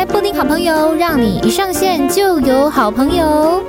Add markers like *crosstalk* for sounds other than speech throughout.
开布丁好朋友，让你一上线就有好朋友。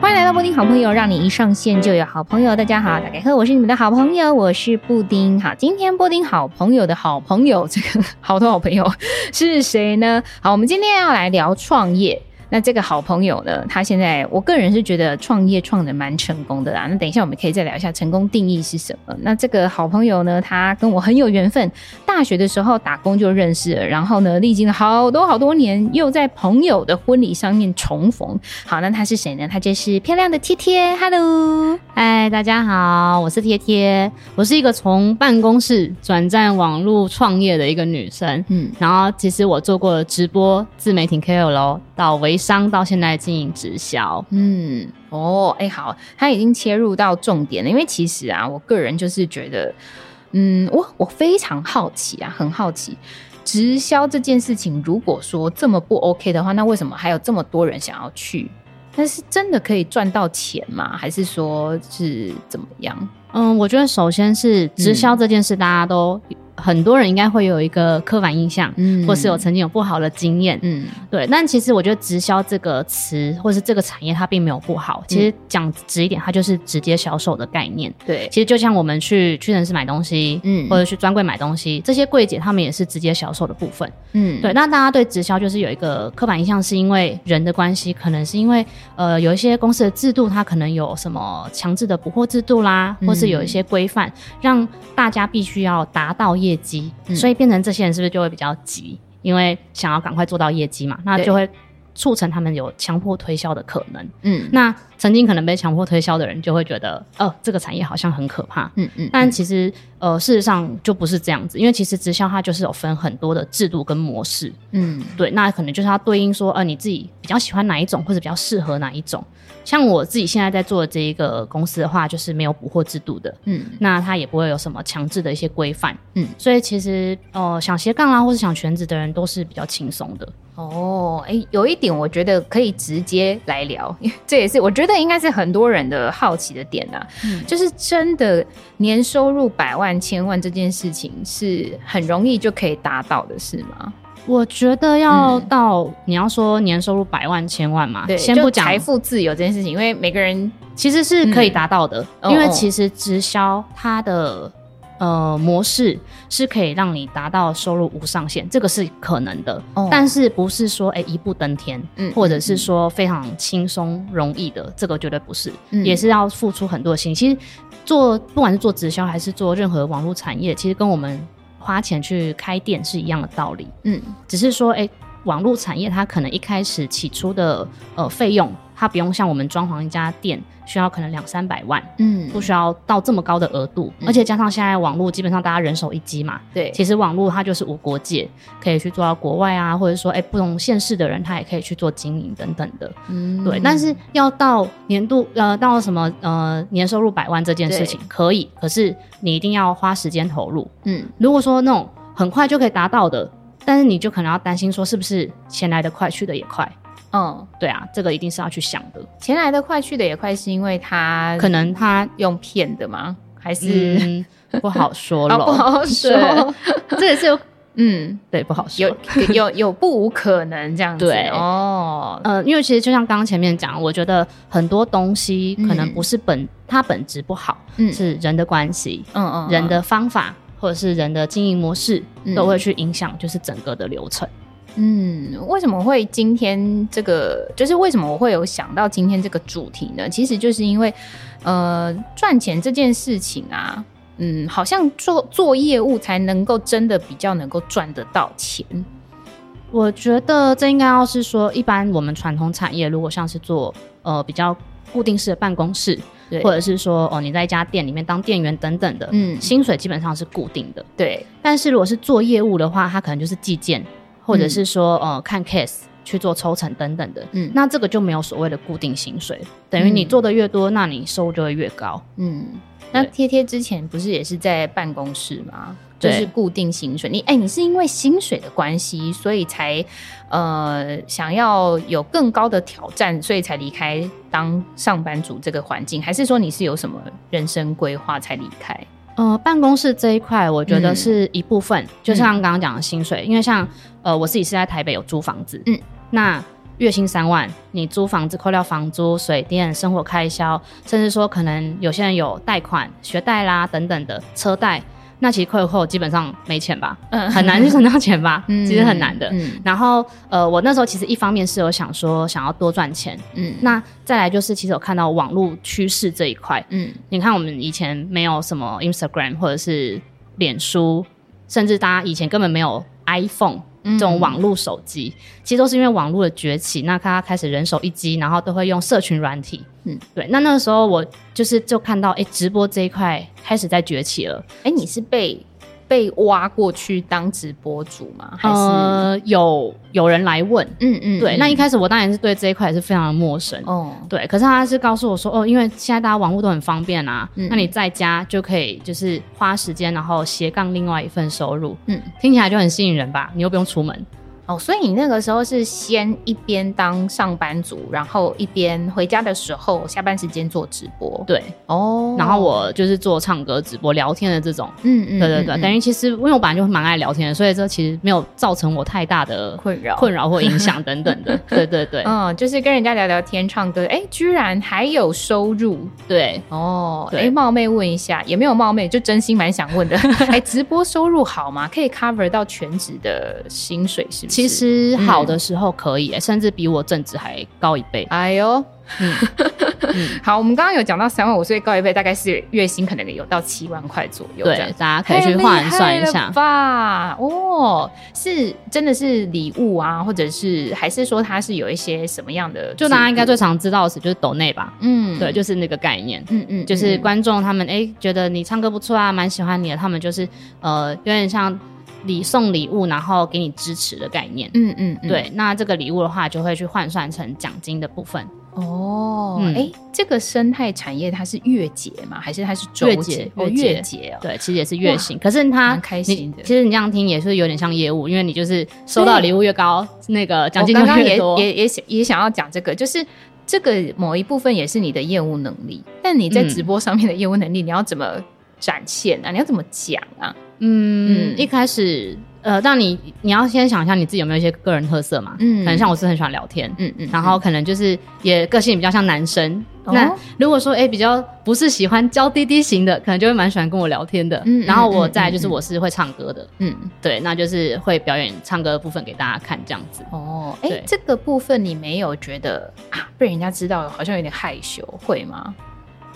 欢迎来到布丁好朋友，让你一上线就有好朋友。大家好，大家好，我是你们的好朋友，我是布丁。好，今天布丁好朋友的好朋友，这个好多好朋友是谁呢？好，我们今天要来聊创业。那这个好朋友呢，他现在我个人是觉得创业创的蛮成功的啦。那等一下我们可以再聊一下成功定义是什么。那这个好朋友呢，他跟我很有缘分，大学的时候打工就认识了，然后呢，历经了好多好多年，又在朋友的婚礼上面重逢。好，那他是谁呢？他就是漂亮的贴贴。Hello，嗨，大家好，我是贴贴，我是一个从办公室转战网络创业的一个女生。嗯，然后其实我做过直播、自媒体 KOL 到微商到现在经营直销，嗯，哦，哎，好，他已经切入到重点了，因为其实啊，我个人就是觉得，嗯，我我非常好奇啊，很好奇，直销这件事情，如果说这么不 OK 的话，那为什么还有这么多人想要去？但是真的可以赚到钱吗？还是说是怎么样？嗯，我觉得首先是直销这件事，大家都。很多人应该会有一个刻板印象，嗯，或是有曾经有不好的经验，嗯，对。但其实我觉得直销这个词，或是这个产业，它并没有不好。其实讲直一点，它就是直接销售的概念。对，其实就像我们去屈臣氏买东西，嗯，或者去专柜买东西，这些柜姐他们也是直接销售的部分。嗯，对。那大家对直销就是有一个刻板印象，是因为人的关系，可能是因为呃有一些公司的制度，它可能有什么强制的补货制度啦，或是有一些规范，让大家必须要达到业。业绩，所以变成这些人是不是就会比较急？因为想要赶快做到业绩嘛，那就会促成他们有强迫推销的可能。嗯，那曾经可能被强迫推销的人就会觉得，哦，这个产业好像很可怕。嗯嗯，但其实呃，事实上就不是这样子，因为其实直销它就是有分很多的制度跟模式。嗯，对，那可能就是它对应说，呃，你自己比较喜欢哪一种，或者比较适合哪一种。像我自己现在在做的这一个公司的话，就是没有补货制度的，嗯，那它也不会有什么强制的一些规范，嗯，所以其实呃想斜杠啦，或是想全职的人都是比较轻松的。哦，哎、欸，有一点我觉得可以直接来聊，这也是我觉得应该是很多人的好奇的点啊，嗯，就是真的年收入百万、千万这件事情是很容易就可以达到的，是吗？我觉得要到、嗯、你要说年收入百万千万嘛，对，先不讲财富自由这件事情，因为每个人其实是可以达到的，嗯、因为其实直销它的呃模式是可以让你达到收入无上限，这个是可能的，哦、但是不是说哎、欸、一步登天，嗯，或者是说非常轻松容易的，这个绝对不是，嗯、也是要付出很多心。其实做不管是做直销还是做任何网络产业，其实跟我们。花钱去开店是一样的道理，嗯，只是说，哎、欸，网络产业它可能一开始起初的呃费用，它不用像我们装潢一家店需要可能两三百万，嗯，不需要到这么高的额度，嗯、而且加上现在网络基本上大家人手一机嘛，对，其实网络它就是无国界，可以去做到国外啊，或者说，哎、欸，不同县市的人他也可以去做经营等等的，嗯，对，但是要到年度呃到什么呃年收入百万这件事情可以，可是你一定要花时间投入，嗯，如果说那种很快就可以达到的。但是你就可能要担心说，是不是钱来得快去得也快？嗯，对啊，这个一定是要去想的。钱来的快去的也快，是因为他可能他用骗的吗？还是、*laughs* 嗯、不好说了？不好说，这也是有嗯，对，不好说，有有有不无可能这样子。对哦，呃，因为其实就像刚刚前面讲，我觉得很多东西可能不是本、嗯、它本质不好，嗯，是人的关系，嗯嗯，人的方法。或者是人的经营模式都会去影响，就是整个的流程。嗯，为什么会今天这个？就是为什么我会有想到今天这个主题呢？其实就是因为，呃，赚钱这件事情啊，嗯，好像做做业务才能够真的比较能够赚得到钱。我觉得这应该要是说，一般我们传统产业，如果像是做呃比较固定式的办公室。对或者是说哦，你在一家店里面当店员等等的，嗯，薪水基本上是固定的。对，但是如果是做业务的话，它可能就是计件，或者是说、嗯、呃看 case 去做抽成等等的。嗯，那这个就没有所谓的固定薪水，等于你做的越多，那你收入就会越高。嗯，那贴贴之前不是也是在办公室吗？就是固定薪水。你哎、欸，你是因为薪水的关系，所以才呃想要有更高的挑战，所以才离开当上班族这个环境，还是说你是有什么人生规划才离开？呃，办公室这一块，我觉得是一部分，嗯、就像刚刚讲的薪水，因为像呃我自己是在台北有租房子，嗯，那。月薪三万，你租房子扣掉房租、水电、生活开销，甚至说可能有些人有贷款、学贷啦等等的车贷，那其实扣一扣基本上没钱吧，嗯，很难去存到钱吧，嗯，其实很难的。嗯，然后呃，我那时候其实一方面是有想说想要多赚钱，嗯，那再来就是其实有看到网络趋势这一块，嗯，你看我们以前没有什么 Instagram 或者是脸书，甚至大家以前根本没有 iPhone。这种网络手机，嗯、其实都是因为网络的崛起，那他开始人手一机，然后都会用社群软体。嗯，对。那那个时候我就是就看到，哎，直播这一块开始在崛起了。哎，你是被。被挖过去当直播主吗？还是、呃、有有人来问？嗯嗯，对。那一开始我当然是对这一块也是非常的陌生。哦，对。可是他是告诉我说，哦，因为现在大家网络都很方便啊，嗯、那你在家就可以就是花时间，然后斜杠另外一份收入。嗯，听起来就很吸引人吧？你又不用出门。哦，所以你那个时候是先一边当上班族，然后一边回家的时候下班时间做直播，对，哦，然后我就是做唱歌直播、聊天的这种，嗯嗯，对对对，等于其实因为我本来就蛮爱聊天的，所以这其实没有造成我太大的困扰、困扰或影响 *laughs* 等等的，对对对，嗯，就是跟人家聊聊天、唱歌，哎，居然还有收入，对，哦，哎，冒昧问一下，也没有冒昧，就真心蛮想问的，*laughs* 哎，直播收入好吗？可以 cover 到全职的薪水是不是？其实好的时候可以、欸，嗯、甚至比我正职还高一倍。哎呦，嗯，*laughs* 好，我们刚刚有讲到三万五，所以高一倍大概是月薪可能有到七万块左右。对，大家可以去换算一下吧。哦，是真的是礼物啊，或者是还是说它是有一些什么样的？就大家应该最常知道的是就是抖内吧。嗯，对，就是那个概念。嗯嗯，就是观众他们哎、欸、觉得你唱歌不错啊，蛮喜欢你的，他们就是呃有点像。礼送礼物，然后给你支持的概念。嗯嗯，嗯对。那这个礼物的话，就会去换算成奖金的部分。哦，哎、嗯欸，这个生态产业它是月结吗？还是它是周结？哦，月结哦。对，其实也是月薪。可是它蛮开心的。其实你这样听也是有点像业务，因为你就是收到礼物越高，那个奖金就越多。也也也也想要讲这个，就是这个某一部分也是你的业务能力。但你在直播上面的业务能力，你要怎么展现啊？你要怎么讲啊？嗯，嗯一开始，呃，但你你要先想一下你自己有没有一些个人特色嘛？嗯，可能像我是很喜欢聊天，嗯嗯，然后可能就是也个性比较像男生。哦、那如果说哎、欸、比较不是喜欢娇滴滴型的，可能就会蛮喜欢跟我聊天的。嗯，然后我再就是我是会唱歌的，嗯，对，那就是会表演唱歌的部分给大家看这样子。哦，哎、这个部分你没有觉得啊被人家知道好像有点害羞，会吗？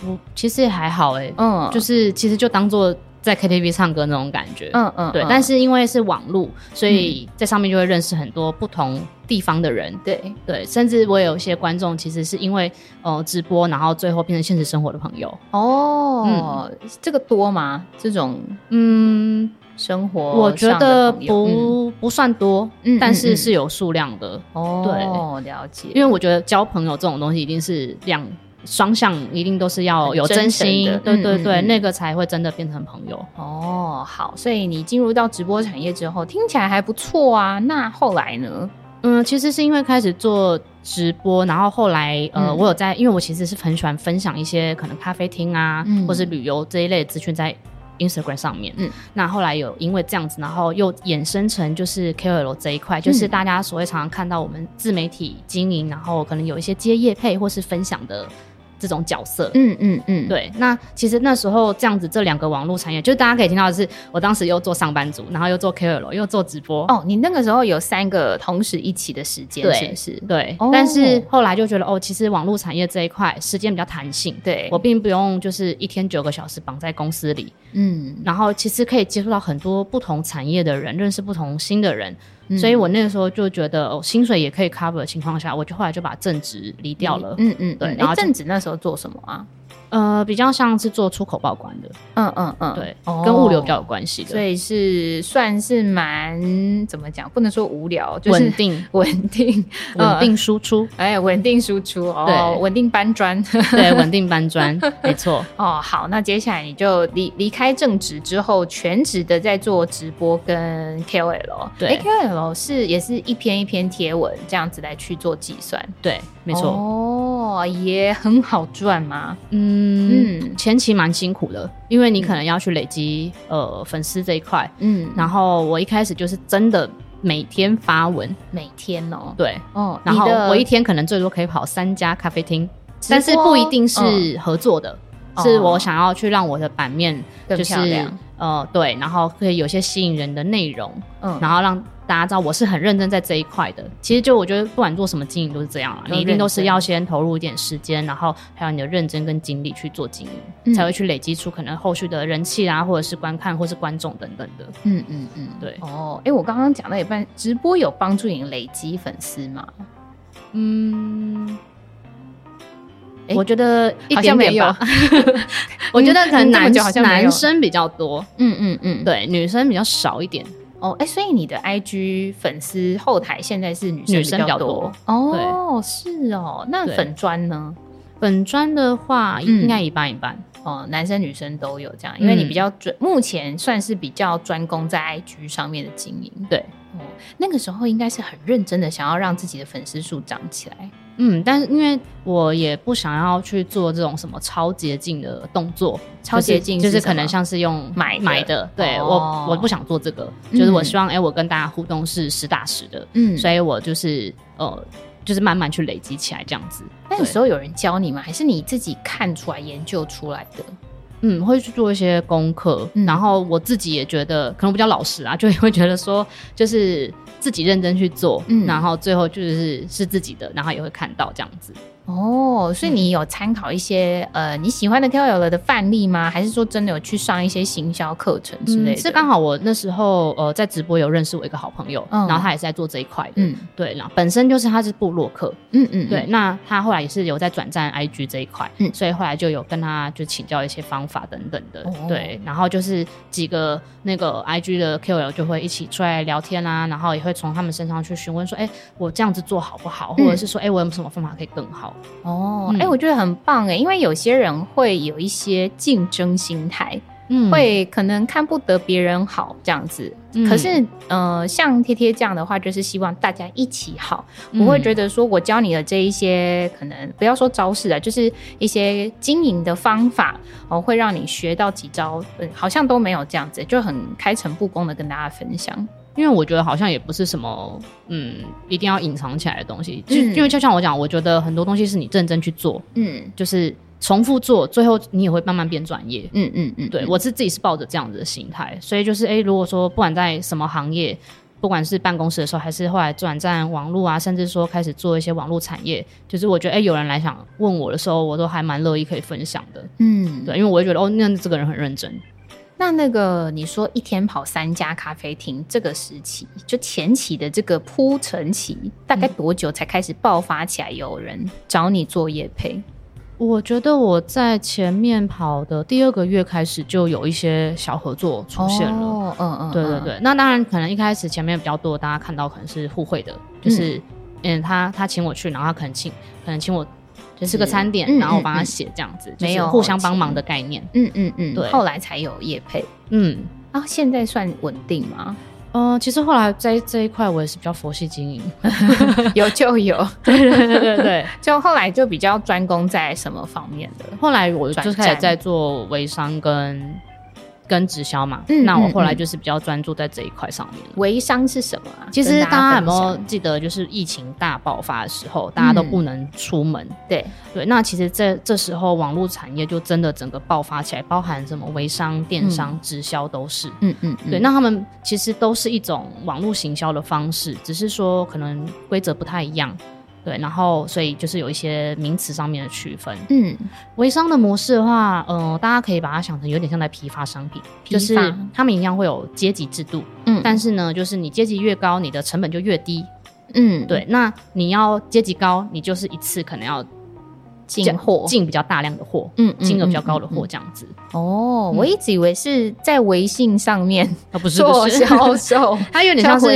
我其实也还好哎、欸，嗯，就是其实就当做。在 KTV 唱歌那种感觉，嗯嗯，对。但是因为是网路，所以在上面就会认识很多不同地方的人，对对。甚至我有一些观众，其实是因为呃直播，然后最后变成现实生活的朋友。哦，这个多吗？这种嗯生活，我觉得不不算多，但是是有数量的。哦，对，了解。因为我觉得交朋友这种东西一定是量。双向一定都是要有真心，真对对对，嗯、那个才会真的变成朋友。哦，好，所以你进入到直播产业之后，听起来还不错啊。那后来呢？嗯，其实是因为开始做直播，然后后来呃，嗯、我有在，因为我其实是很喜欢分享一些可能咖啡厅啊，嗯、或是旅游这一类的资讯在 Instagram 上面。嗯，那后来有因为这样子，然后又衍生成就是 KOL 这一块，就是大家所谓常常看到我们自媒体经营，然后可能有一些接业配或是分享的。这种角色，嗯嗯嗯，对。那其实那时候这样子，这两个网络产业，就是大家可以听到的是，我当时又做上班族，然后又做 KOL，又做直播。哦，你那个时候有三个同时一起的时间，是不是？对。但是后来就觉得，哦，其实网络产业这一块时间比较弹性，对，我并不用就是一天九个小时绑在公司里，嗯。然后其实可以接触到很多不同产业的人，认识不同新的人。所以我那个时候就觉得，哦，薪水也可以 cover 的情况下，我就后来就把正职离掉了。嗯嗯，对。然后正职那时候做什么啊？呃，比较像是做出口报关的，嗯嗯嗯，对，哦、跟物流比较有关系的，所以是算是蛮怎么讲，不能说无聊，就是稳定、*laughs* 稳定、*laughs* 稳定输出，哎，稳定输出，哦，对，稳定搬砖，对，稳定搬砖，*laughs* 没错。哦，好，那接下来你就离离开正职之后，全职的在做直播跟 KOL，对，KOL 是也是一篇一篇贴文这样子来去做计算，对，没错。哦，也很好赚吗？嗯。嗯，前期蛮辛苦的，因为你可能要去累积、嗯、呃粉丝这一块，嗯，然后我一开始就是真的每天发文，每天哦，对，哦，然后我一天可能最多可以跑三家咖啡厅，但是不一定是合作的，嗯、是我想要去让我的版面就是呃对，然后可以有些吸引人的内容，嗯，然后让。大家知道我是很认真在这一块的。其实就我觉得，不管做什么经营都是这样啊，你一定都是要先投入一点时间，然后还有你的认真跟精力去做经营，嗯、才会去累积出可能后续的人气啊，或者是观看，或是观众等等的。嗯嗯嗯，对。哦，哎、欸，我刚刚讲到一半，直播有帮助你累积粉丝吗？嗯，欸、我觉得一点点吧。*laughs* 我觉得可能男男生比较多，嗯嗯嗯，对，女生比较少一点。哦，哎、欸，所以你的 IG 粉丝后台现在是女生比较多，比较多哦，是哦。那粉砖呢？粉砖的话应该一半一半、嗯、哦，男生女生都有这样，因为你比较专，嗯、目前算是比较专攻在 IG 上面的经营。对，哦，那个时候应该是很认真的想要让自己的粉丝数涨起来。嗯，但是因为我也不想要去做这种什么超捷径的动作，超捷径就是可能像是用买买的，对我我不想做这个，就是我希望哎，我跟大家互动是实打实的，嗯，所以我就是呃，就是慢慢去累积起来这样子。那有时候有人教你吗？还是你自己看出来研究出来的？嗯，会去做一些功课，然后我自己也觉得可能比较老实啊，就会觉得说就是。自己认真去做，嗯，然后最后就是是自己的，然后也会看到这样子。哦，所以你有参考一些、嗯、呃你喜欢的 KOL 的范例吗？还是说真的有去上一些行销课程之类的？嗯、是刚好我那时候呃在直播有认识我一个好朋友，嗯、然后他也是在做这一块的，嗯，对，然后本身就是他是部落客，嗯嗯，对，那他后来也是有在转战 IG 这一块，嗯，所以后来就有跟他就请教一些方法等等的，哦、对，然后就是几个那个 IG 的 KOL 就会一起出来聊天啊，然后也会从他们身上去询问说，哎，我这样子做好不好？或者是说，哎，我有什么方法可以更好？哦，哎、嗯欸，我觉得很棒哎，因为有些人会有一些竞争心态，嗯，会可能看不得别人好这样子。嗯、可是，呃，像贴贴这样的话，就是希望大家一起好，不、嗯、会觉得说我教你的这一些，可能不要说招式啊，就是一些经营的方法哦，会让你学到几招，嗯，好像都没有这样子，就很开诚布公的跟大家分享。因为我觉得好像也不是什么，嗯，一定要隐藏起来的东西。就、嗯、因为就像我讲，我觉得很多东西是你认真去做，嗯，就是重复做，最后你也会慢慢变专业。嗯嗯嗯，对，我是自己是抱着这样子的心态，所以就是，哎，如果说不管在什么行业，不管是办公室的时候，还是后来转战网络啊，甚至说开始做一些网络产业，就是我觉得，哎，有人来想问我的时候，我都还蛮乐意可以分享的。嗯，对，因为我会觉得，哦，那这个人很认真。那那个你说一天跑三家咖啡厅，这个时期就前期的这个铺陈期，大概多久才开始爆发起来？有人找你做业配？我觉得我在前面跑的第二个月开始就有一些小合作出现了。哦、嗯嗯，对对对。那当然可能一开始前面比较多，大家看到可能是互惠的，就是嗯，他他请我去，然后他可能请可能请我。就是个餐点，然后我帮他写这样子，没有互相帮忙的概念。嗯嗯嗯，对。后来才有业配。嗯啊，现在算稳定吗？嗯，其实后来在这一块我也是比较佛系经营 *laughs* *laughs* 有就有。对对对对对，*laughs* 就后来就比较专攻在什么方面的？后来我就开始在做微商跟。跟直销嘛，嗯，那我后来就是比较专注在这一块上面。微商是什么啊？其实大家有没有记得，就是疫情大爆发的时候，大家都不能出门。嗯、对对，那其实这这时候网络产业就真的整个爆发起来，包含什么微商、电商、嗯、直销都是。嗯嗯，对，那他们其实都是一种网络行销的方式，只是说可能规则不太一样。对，然后所以就是有一些名词上面的区分。嗯，微商的模式的话，嗯、呃，大家可以把它想成有点像在批发商品，就是他们一样会有阶级制度。嗯，但是呢，就是你阶级越高，你的成本就越低。嗯，对，那你要阶级高，你就是一次可能要进货进比较大量的货，嗯，金额比较高的货这样子。哦，我一直以为是在微信上面哦，不是做销售，*laughs* 它有点像是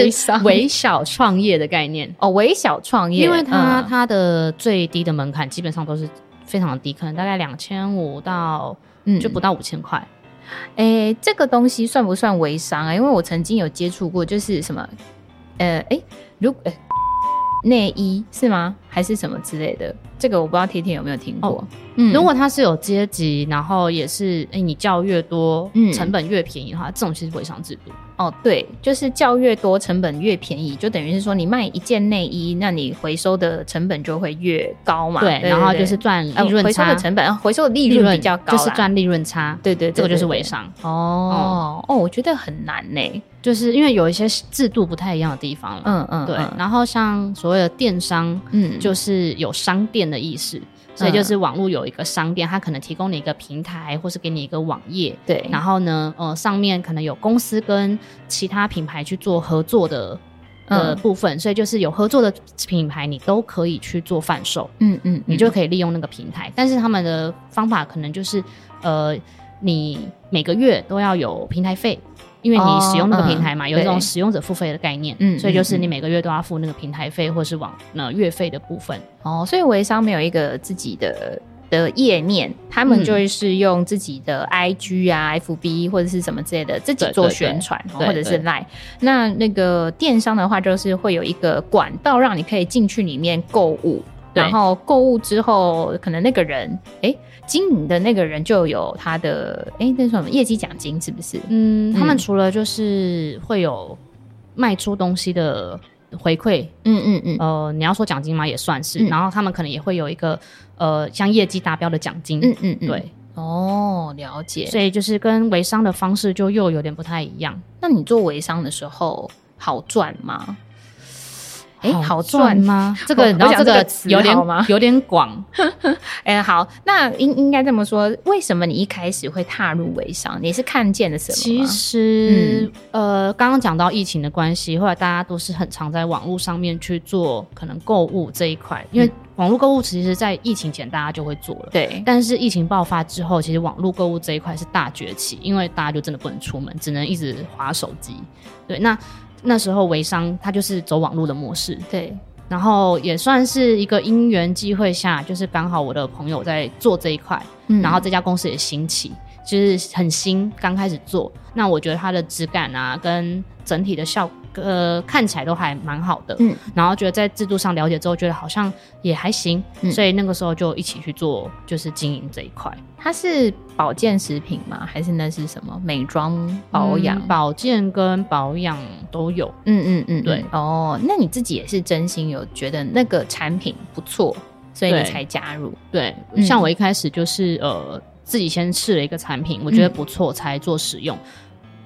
微小创业的概念哦，微小创业，因为它它的最低的门槛基本上都是非常的低，可能大概两千五到嗯，就不到五千块。哎，这个东西算不算微商啊？因为我曾经有接触过，就是什么，呃，哎，如果。内衣是吗？还是什么之类的？这个我不知道天天有没有听过。哦、嗯，如果它是有阶级，然后也是哎，你叫越多，嗯，成本越便宜的话，这种其实微商制度。哦，对，就是叫越多，成本越便宜，就等于是说你卖一件内衣，那你回收的成本就会越高嘛。对，然后就是赚利润差，呃、回收的成本，回收的利润比较高，就是赚利润差。对对，这个就是微商。哦、嗯、哦，我觉得很难呢，就是因为有一些制度不太一样的地方了。嗯嗯，对。然后像所谓的电商，嗯，就是有商店的意思。所以就是网络有一个商店，它可能提供你一个平台，或是给你一个网页，对。然后呢，呃，上面可能有公司跟其他品牌去做合作的呃部分，嗯，所以就是有合作的品牌，你都可以去做贩售，嗯嗯，嗯，你就可以利用那个平台。但是他们的方法可能就是，呃，你每个月都要有平台费。因为你使用那个平台嘛，哦嗯、有这种使用者付费的概念，嗯，所以就是你每个月都要付那个平台费，或是网那月费的部分。哦，所以微商没有一个自己的的页面，他们就是用自己的 IG 啊、嗯、FB 或者是什么之类的自己做宣传，或者是 Line。那那个电商的话，就是会有一个管道让你可以进去里面购物，然后购物之后，可能那个人哎。诶经营的那个人就有他的哎、欸，那什么业绩奖金是不是？嗯，他们除了就是会有卖出东西的回馈，嗯嗯嗯，呃，你要说奖金嘛，也算是、嗯。然后他们可能也会有一个呃，像业绩达标的奖金，嗯嗯嗯，对，哦，了解。所以就是跟微商的方式就又有点不太一样。那你做微商的时候好赚吗？哎，好赚吗？这个，然后这个有点有点广。*laughs* 哎，好，那应应该这么说，为什么你一开始会踏入微商？你是看见了什么？其实，嗯、呃，刚刚讲到疫情的关系，后来大家都是很常在网络上面去做可能购物这一块，因为网络购物其实，在疫情前大家就会做了。对。但是疫情爆发之后，其实网络购物这一块是大崛起，因为大家就真的不能出门，只能一直划手机。对，那。那时候微商它就是走网络的模式，对，然后也算是一个因缘机会下，就是刚好我的朋友在做这一块，嗯，然后这家公司也兴起，就是很新，刚开始做，那我觉得它的质感啊，跟整体的效果。呃，看起来都还蛮好的，嗯，然后觉得在制度上了解之后，觉得好像也还行，嗯，所以那个时候就一起去做，就是经营这一块。它是保健食品吗？还是那是什么美妆保养？嗯，保健跟保养都有，嗯嗯嗯，对。哦，那你自己也是真心有觉得那个产品不错，所以你才加入？对，对，像我一开始就是呃自己先试了一个产品，我觉得不错，才做使用。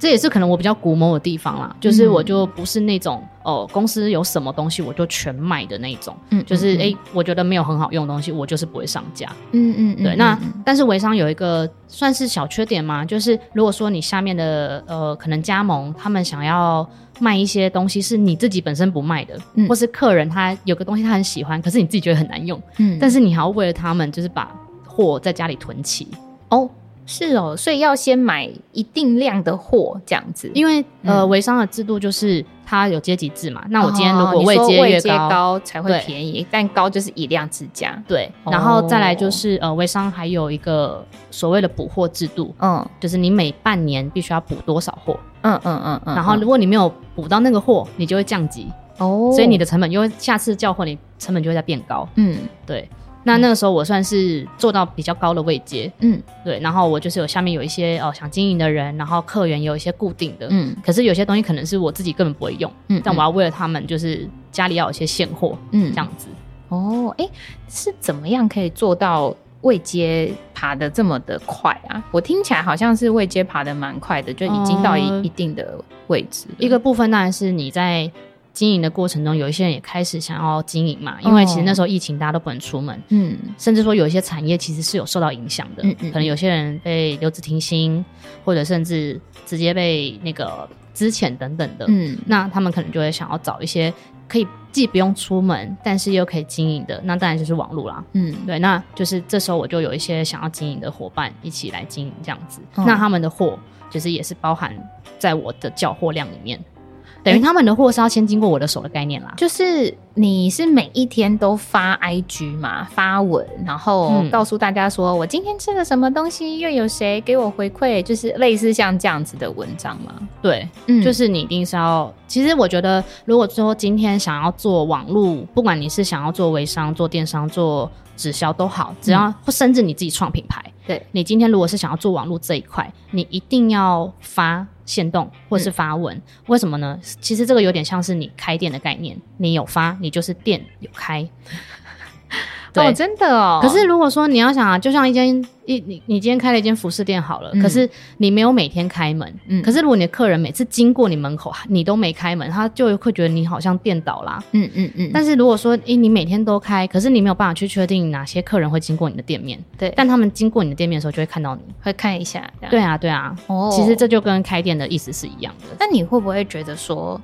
嗯这也是可能我比较古某的地方啦，就是我就不是那种哦、呃，公司有什么东西我就全卖的那种，嗯，就是哎、欸，我觉得没有很好用的东西，我就是不会上架，嗯嗯，对。那但是微商有一个算是小缺点嘛，就是如果说你下面的呃可能加盟他们想要卖一些东西是你自己本身不卖的，嗯，或是客人他有个东西他很喜欢，可是你自己觉得很难用，嗯，但是你还要为了他们就是把货在家里囤齐。哦。是哦，所以要先买一定量的货，这样子。因为呃，微商的制度就是它有阶级制嘛。那我今天如果位阶越高，高才会便宜，但高就是以量制价。对，然后再来就是呃，微商还有一个所谓的补货制度，嗯，就是你每半年必须要补多少货，嗯嗯嗯嗯。然后如果你没有补到那个货，你就会降级哦，所以你的成本因为下次叫货，你成本就会再变高。嗯，对。那那个时候我算是做到比较高的位阶，嗯，对，然后我就是有下面有一些哦想经营的人，然后客源有一些固定的，嗯，可是有些东西可能是我自己根本不会用，嗯，但我要为了他们，就是家里要有一些现货，嗯，这样子。哦，哎，是怎么样可以做到位阶爬的这么的快啊？我听起来好像是位阶爬的蛮快的，就已经到一一定的位置。一个部分当然是你在。经营的过程中，有一些人也开始想要经营嘛，因为其实那时候疫情，大家都不能出门，嗯，甚至说有一些产业其实是有受到影响的，嗯嗯，可能有些人被留职停薪，或者甚至直接被那个资遣等等的，嗯，那他们可能就会想要找一些可以既不用出门，但是又可以经营的，那当然就是网络啦。嗯，对，那就是这时候我就有一些想要经营的伙伴一起来经营这样子，嗯、那他们的货就是也是包含在我的交货量里面。等于他们的货是要先经过我的手的概念啦，就是你是每一天都发 IG 嘛，发文，然后告诉大家说我今天吃了什么东西，又有谁给我回馈，就是类似像这样子的文章嘛。对，嗯，就是你一定是要。其实我觉得，如果说今天想要做网络，不管你是想要做微商、做电商、做直销都好，只要甚至你自己创品牌，对，你今天如果是想要做网络这一块，你一定要发。限动或是发文，嗯，为什么呢？其实这个有点像是你开店的概念，你有发，你就是店有开。对哦，真的哦。可是如果说你要想啊，就像一间一你你今天开了一间服饰店好了，嗯，可是你没有每天开门，嗯，可是如果你的客人每次经过你门口，你都没开门，他就会觉得你好像变倒啦，嗯嗯嗯。但是如果说，诶，你每天都开，可是你没有办法去确定哪些客人会经过你的店面，对，但他们经过你的店面的时候，就会看到你，会看一下，对啊对啊。哦，其实这就跟开店的意思是一样的。那你会不会觉得说？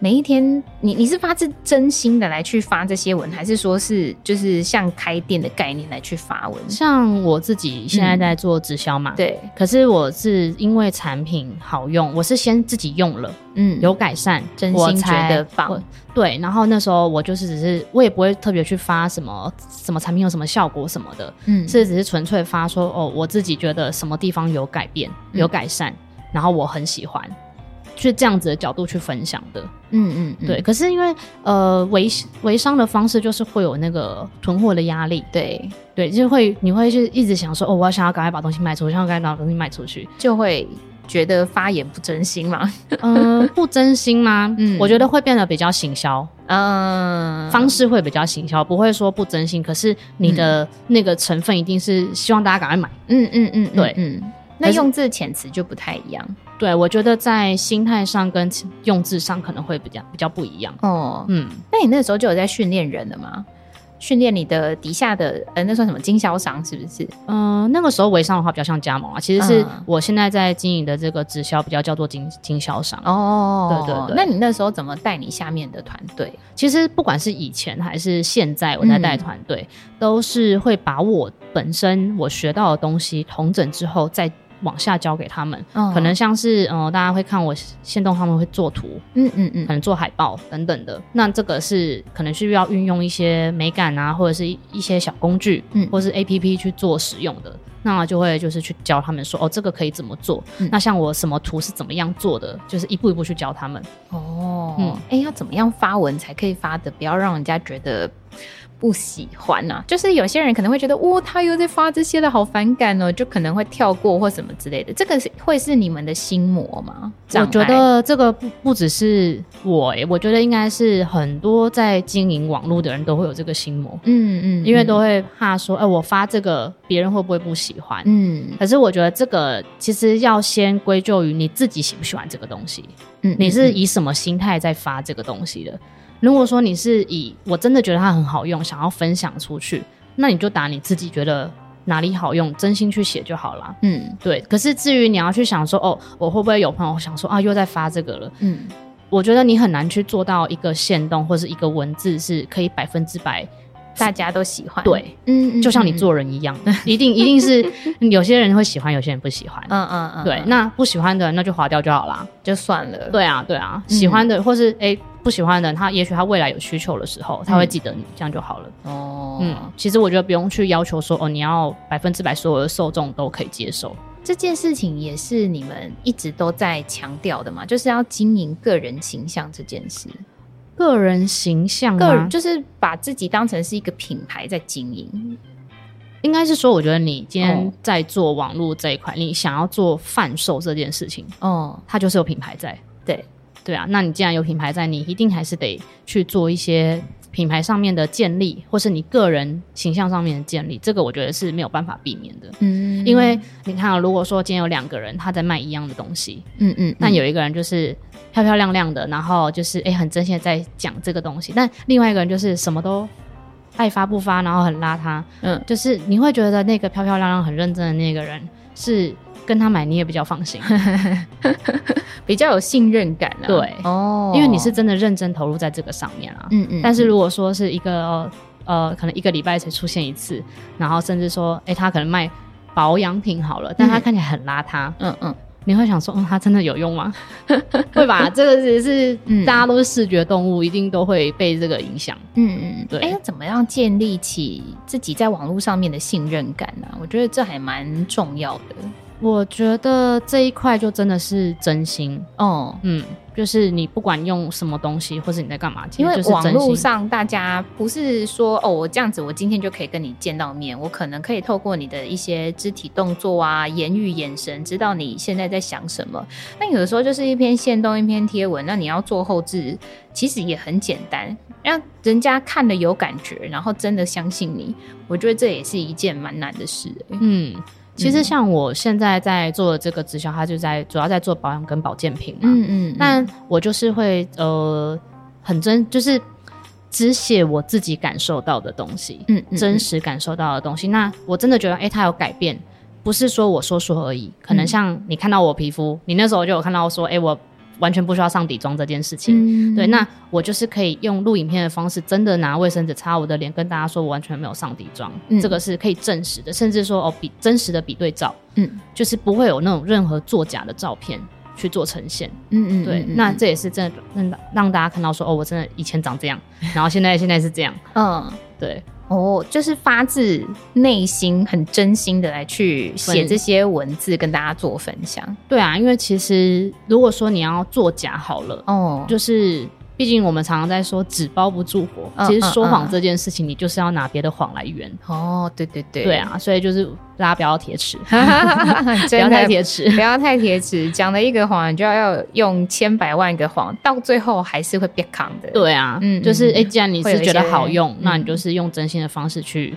每一天，你你是发自真心的来去发这些文，还是说是就是像开店的概念来去发文？像我自己现在在做直销嘛，对、嗯。可是我是因为产品好用，我是先自己用了，嗯，有改善，真心觉得棒。对，然后那时候我就是只是，我也不会特别去发什么什么产品有什么效果什么的，嗯，是只是纯粹发说哦，我自己觉得什么地方有改变，有改善，嗯、然后我很喜欢。是这样子的角度去分享的，嗯嗯，嗯，对。可是因为呃，微微商的方式就是会有那个囤货的压力，对对，就会你会去一直想说，哦，我要想要赶快把东西卖出去，想要赶快把东西卖出去，就会觉得发言不真心嘛？嗯、*laughs* 呃，不真心吗？*laughs* 嗯，我觉得会变得比较行销，嗯，方式会比较行销，不会说不真心。可是你的那个成分一定是希望大家赶快买，嗯嗯嗯，对，嗯。那用字遣词就不太一样，对，我觉得在心态上跟用字上可能会比较比较不一样。哦，嗯，那你那时候就有在训练人了吗？训练你的底下的，呃，那算什么经销商是不是？嗯、呃，那个时候微商的话比较像加盟啊，其实是我现在在经营的这个直销比较叫做经经销商。哦，对对对。那你那时候怎么带你下面的团队？其实不管是以前还是现在，我在带团队，嗯，都是会把我本身我学到的东西统整之后再。往下交给他们，哦、可能像是呃，大家会看我线动，他们会做图，嗯嗯嗯，可能做海报等等的。那这个是可能需要运用一些美感啊，或者是一一些小工具，嗯，或是 APP 去做使用的。那就会就是去教他们说，哦，这个可以怎么做？嗯、那像我什么图是怎么样做的，就是一步一步去教他们。哦，嗯，哎、欸，要怎么样发文才可以发的，不要让人家觉得。不喜欢呐、啊，就是有些人可能会觉得，哦，他又在发这些的，好反感哦，就可能会跳过或什么之类的。这个是会是你们的心魔吗？我觉得这个不不只是我诶，我觉得应该是很多在经营网络的人都会有这个心魔。嗯嗯，因为都会怕说，哎、呃，我发这个别人会不会不喜欢？嗯，可是我觉得这个其实要先归咎于你自己喜不喜欢这个东西。嗯，你是以什么心态在发这个东西的？如果说你是以我真的觉得它很好用，想要分享出去，那你就打你自己觉得哪里好用，真心去写就好了。嗯，对。可是至于你要去想说，哦，我会不会有朋友想说啊，又在发这个了？嗯，我觉得你很难去做到一个限动或是一个文字是可以百分之百大家都喜欢。对，嗯，就像你做人一样，*laughs* 嗯、一定一定是 *laughs* 有些人会喜欢，有些人不喜欢。嗯嗯嗯，对。那不喜欢的那就划掉就好啦，就算了。对啊，对啊。喜欢的、嗯、或是哎。欸不喜欢的人，他也许他未来有需求的时候，他会记得你，嗯、这样就好了。哦，嗯，其实我觉得不用去要求说，哦，你要百分之百所有的受众都可以接受。这件事情也是你们一直都在强调的嘛，就是要经营个人形象这件事。个人形象，个人就是把自己当成是一个品牌在经营。应该是说，我觉得你今天在做网络这一块，哦，你想要做贩售这件事情，哦，它就是有品牌在，对。对啊，那你既然有品牌在，你一定还是得去做一些品牌上面的建立，或是你个人形象上面的建立，这个我觉得是没有办法避免的。嗯，因为你看啊，如果说今天有两个人他在卖一样的东西，嗯嗯，但有一个人就是漂漂亮亮的，然后就是哎很真心的在讲这个东西，但另外一个人就是什么都爱发不发，然后很邋遢，嗯，就是你会觉得那个漂漂亮亮、很认真的那个人是跟他买你也比较放心。*laughs* 比较有信任感啊。对，哦，因为你是真的认真投入在这个上面啊。嗯嗯。但是如果说是一个呃，可能一个礼拜才出现一次，然后甚至说，哎、欸，他可能卖保养品好了，但他看起来很邋遢。嗯嗯。你会想说，嗯，它真的有用吗？*laughs* 会吧，这个只是、嗯、大家都是视觉动物，一定都会被这个影响。嗯嗯，对。哎，怎么样建立起自己在网络上面的信任感呢、啊？我觉得这还蛮重要的。我觉得这一块就真的是真心哦，嗯，就是你不管用什么东西，或是你在干嘛，因为网络上大家不是说哦，我这样子，我今天就可以跟你见到面，我可能可以透过你的一些肢体动作啊、言语、眼神，知道你现在在想什么。那有的时候就是一篇线动、一篇贴文，那你要做后置，其实也很简单，让人家看了有感觉，然后真的相信你，我觉得这也是一件蛮难的事、欸。嗯。其实像我现在在做的这个直销，它就在主要在做保养跟保健品嘛。嗯嗯。但我就是会呃很真，就是只写我自己感受到的东西，嗯，真实感受到的东西。那我真的觉得，哎，它有改变，不是说我说说而已。可能像你看到我皮肤，你那时候就有看到说，哎，我。完全不需要上底妆这件事情，嗯、对，那我就是可以用录影片的方式，真的拿卫生纸擦我的脸，跟大家说我完全没有上底妆，嗯、这个是可以证实的，甚至说哦比真实的比对照，嗯，就是不会有那种任何作假的照片去做呈现，嗯嗯，对，嗯、那这也是真的让让大家看到说哦，我真的以前长这样，然后现在现在是这样，嗯，对。哦，就是发自内心、很真心的来去写这些文字，跟大家做分享。对啊，因为其实如果说你要作假好了，哦，就是。毕竟我们常常在说纸包不住火，嗯、其实说谎这件事情，你就是要拿别的谎来圆。哦，对对对，对啊，所以就是大家不要铁齿，*laughs* *laughs* 不要太铁齿，不要太铁齿，讲了一个谎，你就要要用千百万个谎，到最后还是会变扛的。对啊，嗯，就是哎、欸，既然你是觉得好用，那你就是用真心的方式去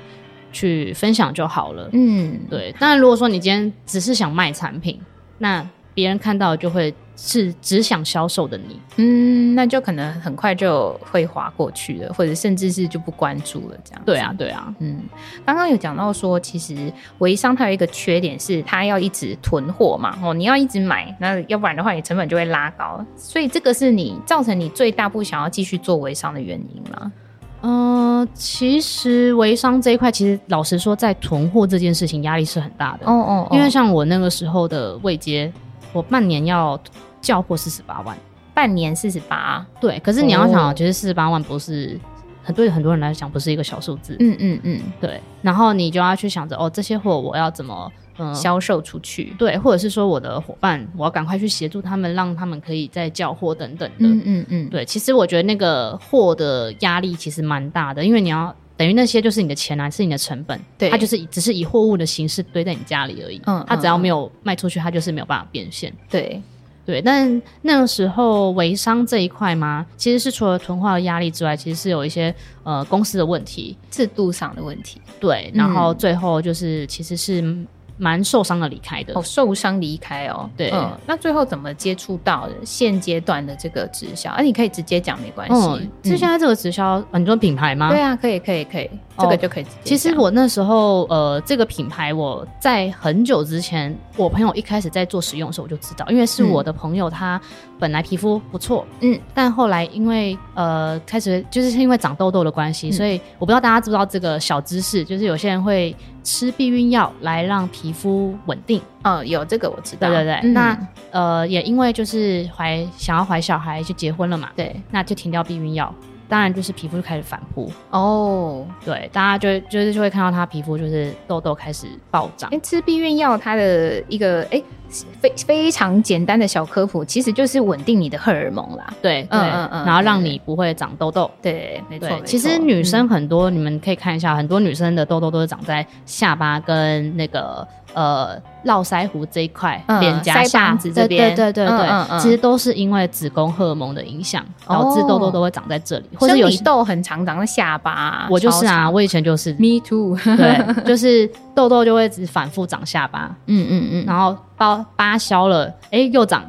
去分享就好了。嗯，对。当然，如果说你今天只是想卖产品，那别人看到就会。是只想销售的你，嗯，那就可能很快就会滑过去了，或者甚至是就不关注了，这样。对啊，对啊，嗯，刚刚有讲到说，其实微商它有一个缺点是，它要一直囤货嘛，哦，你要一直买，那要不然的话，你成本就会拉高，所以这个是你造成你最大不想要继续做微商的原因吗？嗯、呃，其实微商这一块，其实老实说，在囤货这件事情压力是很大的，哦哦，哦，因为像我那个时候的未接，我半年要。交货四十八万，半年四十八，对。可是你要想，其实四十八万不是很对很多人来讲不是一个小数字，嗯嗯嗯，对。然后你就要去想着，哦，这些货我要怎么嗯销售出去？对，或者是说我的伙伴，我要赶快去协助他们，让他们可以再叫货等等的，嗯嗯嗯，对。其实我觉得那个货的压力其实蛮大的，因为你要等于那些就是你的钱啊，是你的成本，对，它就是只是以货物的形式堆在你家里而已，嗯，它只要没有卖出去，它就是没有办法变现，对。对，但那个时候微商这一块嘛，其实是除了囤货的压力之外，其实是有一些呃公司的问题、制度上的问题。对，然后最后就是其实是。蛮受伤的离开的哦，受伤离开哦，对，嗯，那最后怎么接触到的现阶段的这个直销？啊，你可以直接讲没关系。嗯，是现在这个直销很多品牌吗？对啊，可以，可以，可以，这个就可以直接讲。其实我那时候，呃，这个品牌我在很久之前，我朋友一开始在做使用的时候，我就知道，因为是我的朋友，他本来皮肤不错，嗯，但后来因为呃开始就是因为长痘痘的关系，所以我不知道大家知不知道这个小知识，就是有些人会。吃避孕药来让皮肤稳定，嗯，有这个我知道。对对对，嗯、那呃也因为就是怀想要怀小孩就结婚了嘛，对，那就停掉避孕药。当然，就是皮肤就开始反扑哦。对，大家就就是就会看到他皮肤就是痘痘开始暴涨。哎，吃避孕药它的一个哎非非常简单的小科普，其实就是稳定你的荷尔蒙啦。对，嗯嗯嗯，然后让你不会长痘痘。对，没错。其实女生很多，你们可以看一下，很多女生的痘痘都是长在下巴跟那个。呃，络腮胡这一块，脸颊下子这边，对对对其实都是因为子宫荷尔蒙的影响，导致痘痘都会长在这里，或者有痘很常长在下巴。我就是啊，我以前就是，Me too，对，就是痘痘就会只反复长下巴，嗯嗯嗯，然后包疤消了，哎，又长，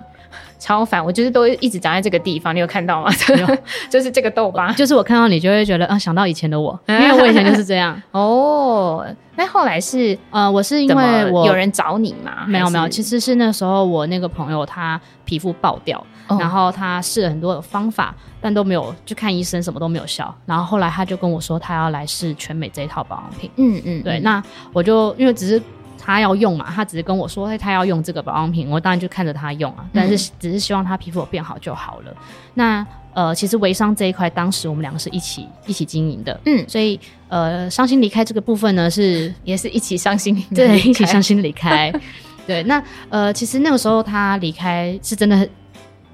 超烦，我就是都一直长在这个地方，你有看到吗？*laughs* 就是这个痘疤，就是我看到你就会觉得啊，想到以前的我，*laughs* 因为我以前就是这样。*laughs* 哦，那后来是呃，我是因为我有人找你嘛？没有没有，其实是那时候我那个朋友他皮肤爆掉，哦、然后他试了很多的方法，但都没有去看医生，什么都没有效。然后后来他就跟我说，他要来试全美这一套保养品。嗯嗯，对，那我就因为只是。他要用嘛，他只是跟我说，哎他要用这个保养品，我当然就看着他用啊。但是只是希望他皮肤有变好就好了。那呃，其实微商这一块，当时我们两个是一起一起经营的，嗯，所以呃，伤心离开这个部分呢，是 *laughs* 也是一起伤心，对，一起伤心离开。*laughs* 对，那呃，其实那个时候他离开是真的，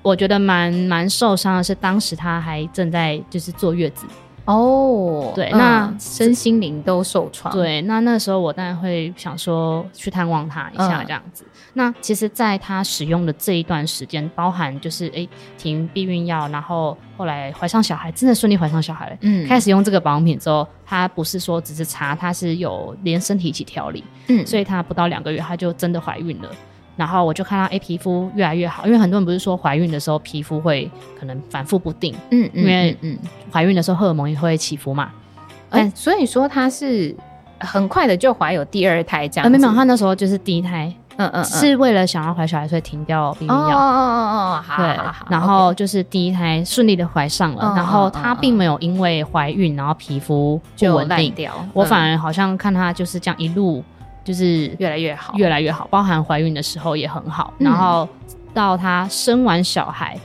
我觉得蛮蛮受伤的，是当时他还正在就是坐月子。哦，oh, 对，嗯、那身心灵都受创。对，那那时候我当然会想说去探望他一下，这样子。嗯、那其实，在他使用的这一段时间，包含就是哎停避孕药，然后后来怀上小孩，真的顺利怀上小孩了。嗯，开始用这个保养品之后，他不是说只是擦，他是有连身体一起调理。嗯，所以他不到两个月，他就真的怀孕了。然后我就看到，哎，皮肤越来越好，因为很多人不是说怀孕的时候皮肤会可能反复不定，嗯，因为嗯，怀孕的时候荷尔蒙也会起伏嘛，哎，所以说她是很快的就怀有第二胎这样，没有，她那时候就是第一胎，嗯嗯，是为了想要怀小孩，所以停掉避孕药，哦哦哦哦，对，然后就是第一胎顺利的怀上了，然后她并没有因为怀孕然后皮肤就稳定。掉，我反而好像看她就是这样一路。就是越来越好，越来越好，包含怀孕的时候也很好，嗯、然后到她生完小孩，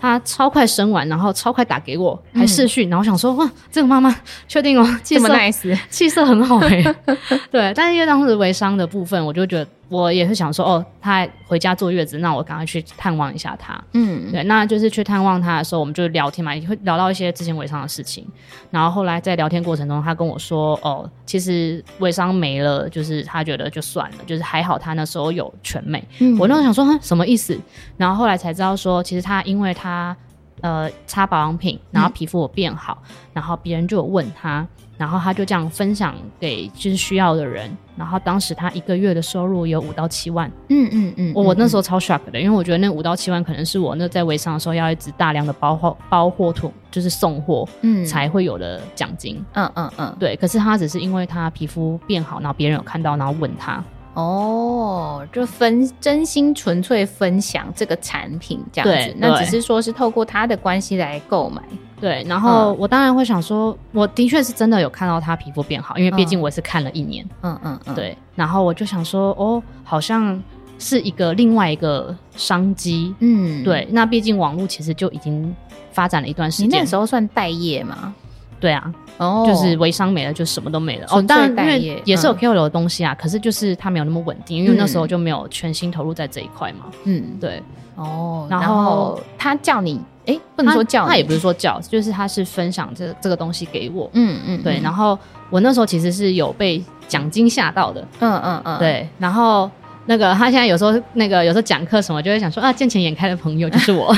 她超快生完，然后超快打给我，还视讯，嗯、然后我想说哇，这个妈妈确定哦，这么 nice，气色很好哎，*laughs* 对，但是因为当时微商的部分，我就觉得。我也是想说，哦，他回家坐月子，那我赶快去探望一下他。嗯，对，那就是去探望他的时候，我们就聊天嘛，也会聊到一些之前微商的事情。然后后来在聊天过程中，他跟我说，哦，其实微商没了，就是他觉得就算了，就是还好他那时候有全美。嗯，我那时候想说，哼，什么意思？然后后来才知道说，其实他因为他呃擦保养品，然后皮肤有变好，嗯、然后别人就有问他。然后他就这样分享给就是需要的人，然后当时他一个月的收入有五到七万，嗯嗯嗯，我我那时候超 shock 的，因为我觉得那五到七万可能是我那在微商的时候要一直大量的包货包货土，就是送货，嗯，才会有的奖金，嗯嗯嗯，对，可是他只是因为他皮肤变好，然后别人有看到，然后问他。哦，就分真心纯粹分享这个产品这样子，那只是说是透过他的关系来购买，对。然后我当然会想说，我的确是真的有看到他皮肤变好，因为毕竟我是看了一年，嗯嗯嗯，对。然后我就想说，哦，好像是一个另外一个商机，嗯，对。那毕竟网络其实就已经发展了一段时间，你那时候算待业吗？对啊。哦，就是微商没了，就什么都没了。哦，当然，因为也是有 KOL 的东西啊，可是就是它没有那么稳定，因为那时候就没有全心投入在这一块嘛。嗯，对。哦，然后他叫你，哎，不能说叫，他也不是说叫，就是他是分享这这个东西给我。嗯嗯，对。然后我那时候其实是有被奖金吓到的。嗯嗯嗯，对。然后。那个他现在有时候那个有时候讲课什么，就会想说啊，见钱眼开的朋友就是我。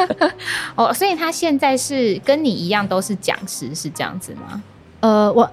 *laughs* 哦，所以他现在是跟你一样都是讲师，是这样子吗？呃，我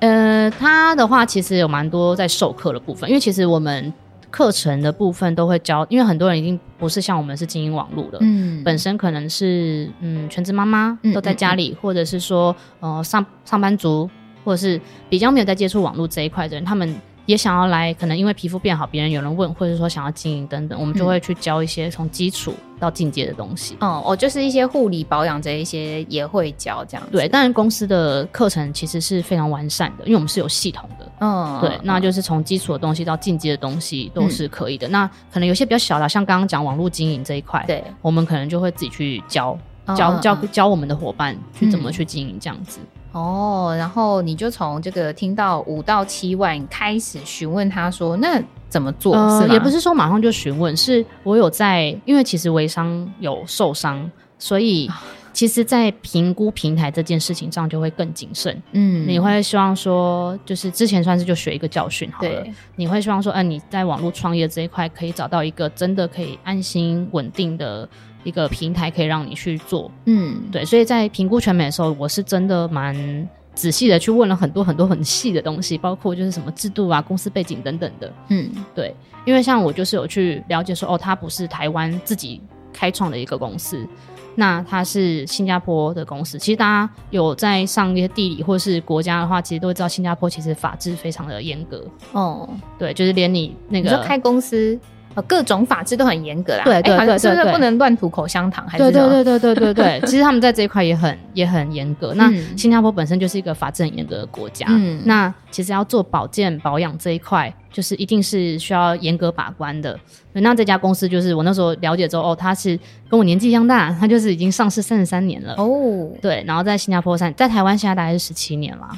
呃，他的话其实有蛮多在授课的部分，因为其实我们课程的部分都会教，因为很多人已经不是像我们是经营网络了，嗯，本身可能是嗯全职妈妈都在家里，嗯嗯嗯或者是说呃上上班族，或者是比较没有在接触网络这一块的人，他们。也想要来，可能因为皮肤变好，别人有人问，或者说想要经营等等，我们就会去教一些从基础到进阶的东西。哦，我就是一些护理保养这一些也会教这样子。对，当然公司的课程其实是非常完善的，因为我们是有系统的。嗯，对，那就是从基础的东西到进阶的东西都是可以的。嗯、那可能有些比较小的，像刚刚讲网络经营这一块，对，我们可能就会自己去教教教教我们的伙伴去怎么去经营这样子。哦，然后你就从这个听到五到七万开始询问他说，那怎么做？呃、是？也不是说马上就询问，是我有在，因为其实微商有受伤，所以其实，在评估平台这件事情上就会更谨慎。嗯，你会希望说，就是之前算是就学一个教训好了。你会希望说，嗯、呃，你在网络创业这一块可以找到一个真的可以安心稳定的。一个平台可以让你去做，嗯，对，所以在评估全美的时候，我是真的蛮仔细的去问了很多很多很细的东西，包括就是什么制度啊、公司背景等等的。嗯，对，因为像我就是有去了解说，哦，它不是台湾自己开创的一个公司，那它是新加坡的公司。其实大家有在上一些地理或是国家的话，其实都会知道新加坡其实法制非常的严格。哦，对，就是连你那个你说开公司。各种法制都很严格啦，对对对，对，是不是不能乱吐口香糖？还是对对对对对对对，*laughs* 其实他们在这一块也很也很严格。那新加坡本身就是一个法制很严格的国家，嗯，那其实要做保健保养这一块，就是一定是需要严格把关的。那这家公司就是我那时候了解之后，哦，他是跟我年纪一样大，他就是已经上市三十三年了哦，对，然后在新加坡上，在台湾现在大概是十七年了，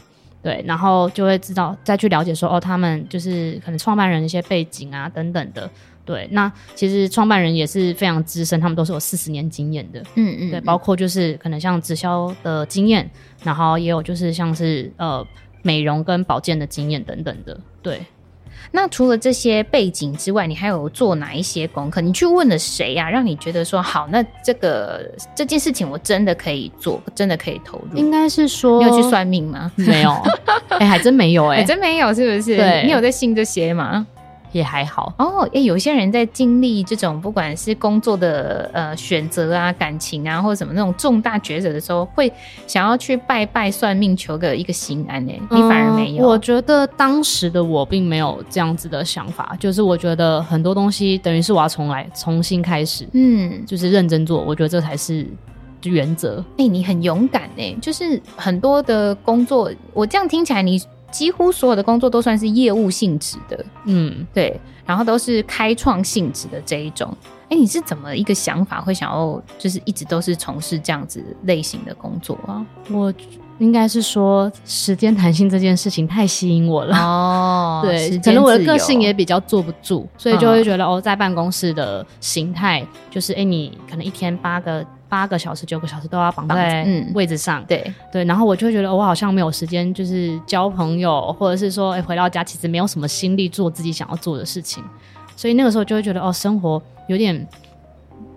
对，然后就会知道再去了解说，哦，他们就是可能创办人一些背景啊等等的。对，那其实创办人也是非常资深，他们都是有四十年经验的。嗯嗯，对，包括就是可能像直销的经验，然后也有就是像是呃美容跟保健的经验等等的。对，那除了这些背景之外，你还有做哪一些功课？你去问了谁呀、啊？让你觉得说好，那这个这件事情我真的可以做，真的可以投入？应该是说，你有去算命吗？没有，*laughs* 哎、欸，还真没有、欸，哎，还真没有，是不是？对，你有在信这些吗？也还好哦，诶，有些人在经历这种不管是工作的呃选择啊、感情啊，或者什么那种重大抉择的时候，会想要去拜拜算命，求个一个心安呢。你反而没有。嗯，我觉得当时的我并没有这样子的想法，就是我觉得很多东西等于是我要重来，重新开始，嗯，就是认真做，我觉得这才是原则。诶，你很勇敢呢，就是很多的工作，我这样听起来你。几乎所有的工作都算是业务性质的，嗯，对，然后都是开创性质的这一种。哎，你是怎么一个想法会想要就是一直都是从事这样子类型的工作啊？我应该是说时间弹性这件事情太吸引我了哦，*laughs* 对，可能我的个性也比较坐不住，所以就会觉得、嗯、哦，在办公室的形态就是哎，你可能一天八个。八个小时、九个小时都要绑在位置上，对。对，然后我就会觉得我好像没有时间，就是交朋友，或者是说，哎，回到家其实没有什么心力做自己想要做的事情，所以那个时候就会觉得哦，生活有点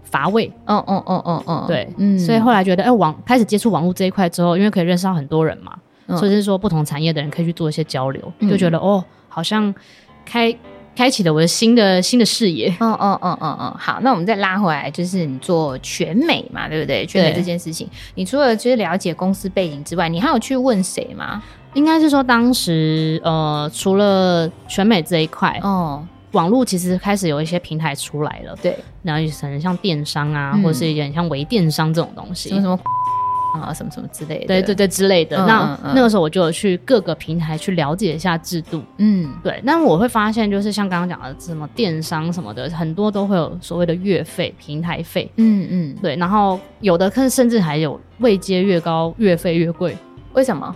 乏味，嗯嗯嗯嗯嗯，对，嗯，所以后来觉得，哎，网开始接触网络这一块之后，因为可以认识到很多人嘛，嗯、所以是说不同产业的人可以去做一些交流，嗯、就觉得哦，好像开。开启了我的新的新的视野。嗯嗯嗯嗯嗯，好，那我们再拉回来，就是你做全美嘛，对不对？全美这件事情，你除了就是了解公司背景之外，你还有去问谁吗？应该是说，当时呃，除了全美这一块，哦、嗯，网络其实开始有一些平台出来了，对，然后可能像电商啊，嗯、或者是一点像微电商这种东西，什么什么。啊，什么什么之类的，对对对之类的。嗯、那、那个时候我就有去各个平台去了解一下制度，嗯，对。那我会发现，就是像刚刚讲的什么电商什么的，很多都会有所谓的月费、平台费，嗯嗯，对。然后有的可甚至还有位阶越高，月费越贵。为什么？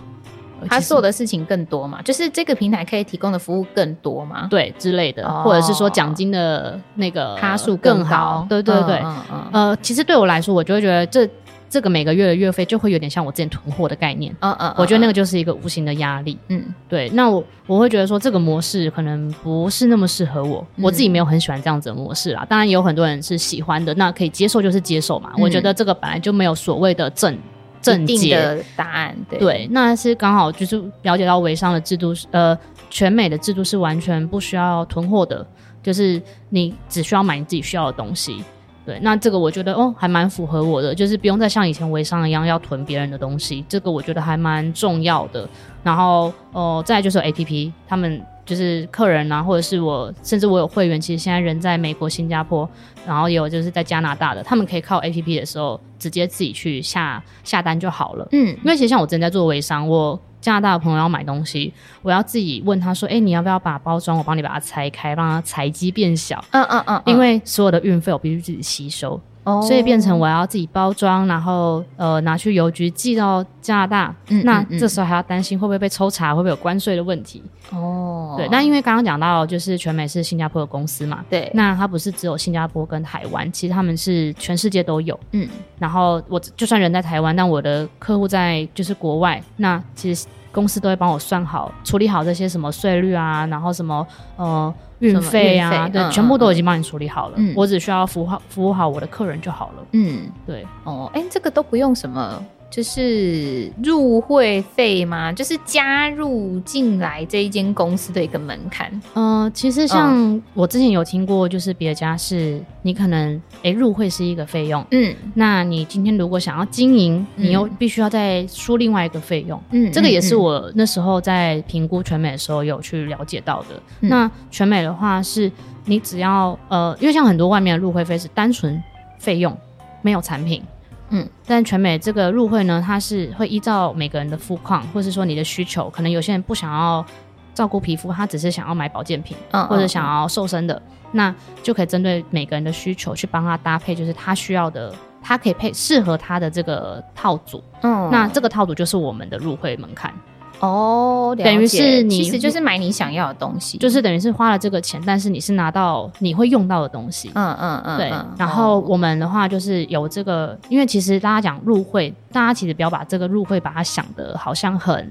他做的事情更多嘛？就是这个平台可以提供的服务更多嘛？对之类的，哦、或者是说奖金的那个趴数更好？对对对，嗯嗯、呃，其实对我来说，我就会觉得这。这个每个月的月费就会有点像我之前囤货的概念，嗯嗯，我觉得那个就是一个无形的压力，嗯，对。那我我会觉得说这个模式可能不是那么适合我，我自己没有很喜欢这样子的模式啦。当然也有很多人是喜欢的，那可以接受就是接受嘛。我觉得这个本来就没有所谓的正正解的答案，对。对，那是刚好就是了解到微商的制度是呃全美的制度是完全不需要囤货的，就是你只需要买你自己需要的东西。对，那这个我觉得哦，还蛮符合我的，就是不用再像以前微商一样要囤别人的东西，这个我觉得还蛮重要的。然后哦、呃，再就是 APP，他们就是客人啊，或者是我，甚至我有会员，其实现在人在美国、新加坡，然后也有就是在加拿大的，他们可以靠 APP 的时候直接自己去下下单就好了。嗯，因为其实像我之前在做微商，我。加拿大的朋友要买东西，我要自己问他说：“哎、欸，你要不要把包装我帮你把它拆开，让它材积变小？”嗯嗯嗯，因为所有的运费我必须自己吸收，哦，所以变成我要自己包装，然后呃拿去邮局寄到加拿大。嗯，那这时候还要担心会不会被抽查，会不会有关税的问题？哦，对。那因为刚刚讲到就是全美是新加坡的公司嘛，对。那它不是只有新加坡跟台湾，其实他们是全世界都有。嗯。然后我就算人在台湾，但我的客户在就是国外，那其实。公司都会帮我算好、处理好这些什么税率啊，然后什么呃运费啊，对，嗯、全部都已经帮你处理好了。嗯、我只需要服务好服务好我的客人就好了。嗯，对。哦，哎，这个都不用什么就是入会费吗？就是加入进来这一间公司的一个门槛。嗯、呃，其实像我之前有听过，就是别家是你可能哎、欸、入会是一个费用，嗯，那你今天如果想要经营，嗯、你又必须要再出另外一个费用，嗯，这个也是我那时候在评估全美的时候有去了解到的。嗯、那全美的话是，你只要呃，因为像很多外面的入会费是单纯费用，没有产品。嗯，但全美这个入会呢，它是会依照每个人的肤况，或是说你的需求，可能有些人不想要照顾皮肤，他只是想要买保健品，嗯，或者想要瘦身的，嗯、那就可以针对每个人的需求去帮他搭配，就是他需要的，他可以配适合他的这个套组，嗯，那这个套组就是我们的入会门槛。哦，等于是你其实就是买你想要的东西，就是等于是花了这个钱，但是你是拿到你会用到的东西。嗯嗯嗯，对。然后我们的话就是有这个，因为其实大家讲入会，大家其实不要把这个入会把它想的好像很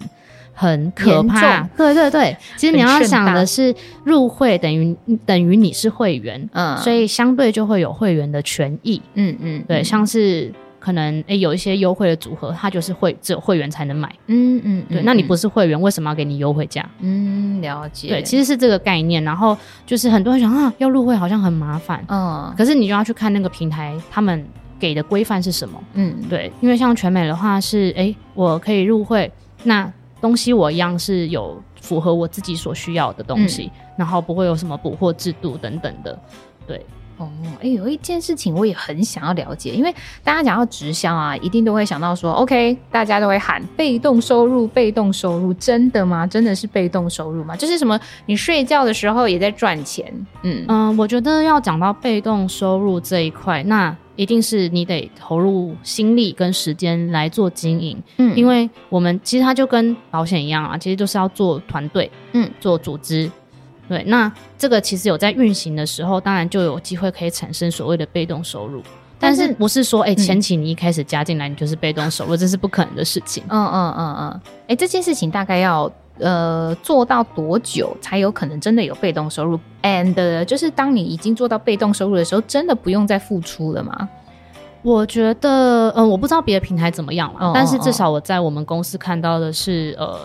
很可怕。对对对，*laughs* 其实你要想的是入会等于等于你是会员，嗯，所以相对就会有会员的权益。嗯嗯，对，像是。可能诶、欸，有一些优惠的组合，它就是会只有会员才能买。嗯嗯，对，那你不是会员，为什么要给你优惠价？嗯，了解。对，其实是这个概念。然后就是很多人想啊，要入会好像很麻烦。嗯，可是你就要去看那个平台，他们给的规范是什么？嗯，对，因为像全美的话是，诶、欸，我可以入会，那东西我一样是有符合我自己所需要的东西，嗯、然后不会有什么补货制度等等的，对。哦，哎，有一件事情我也很想要了解，因为大家讲到直销啊，一定都会想到说，OK，大家都会喊被动收入，被动收入，真的吗？真的是被动收入吗？就是什么，你睡觉的时候也在赚钱？嗯嗯，我觉得要讲到被动收入这一块，那一定是你得投入心力跟时间来做经营，嗯，因为我们其实它就跟保险一样啊，其实就是要做团队，嗯，做组织。对，那这个其实有在运行的时候，当然就有机会可以产生所谓的被动收入，但是不是说，哎、欸，前期你一开始加进来，你就是被动收入，嗯、这是不可能的事情。嗯嗯嗯嗯，哎、欸，这件事情大概要呃做到多久才有可能真的有被动收入？And 就是当你已经做到被动收入的时候，真的不用再付出了吗？我觉得，嗯、呃，我不知道别的平台怎么样了，嗯、但是至少我在我们公司看到的是，呃。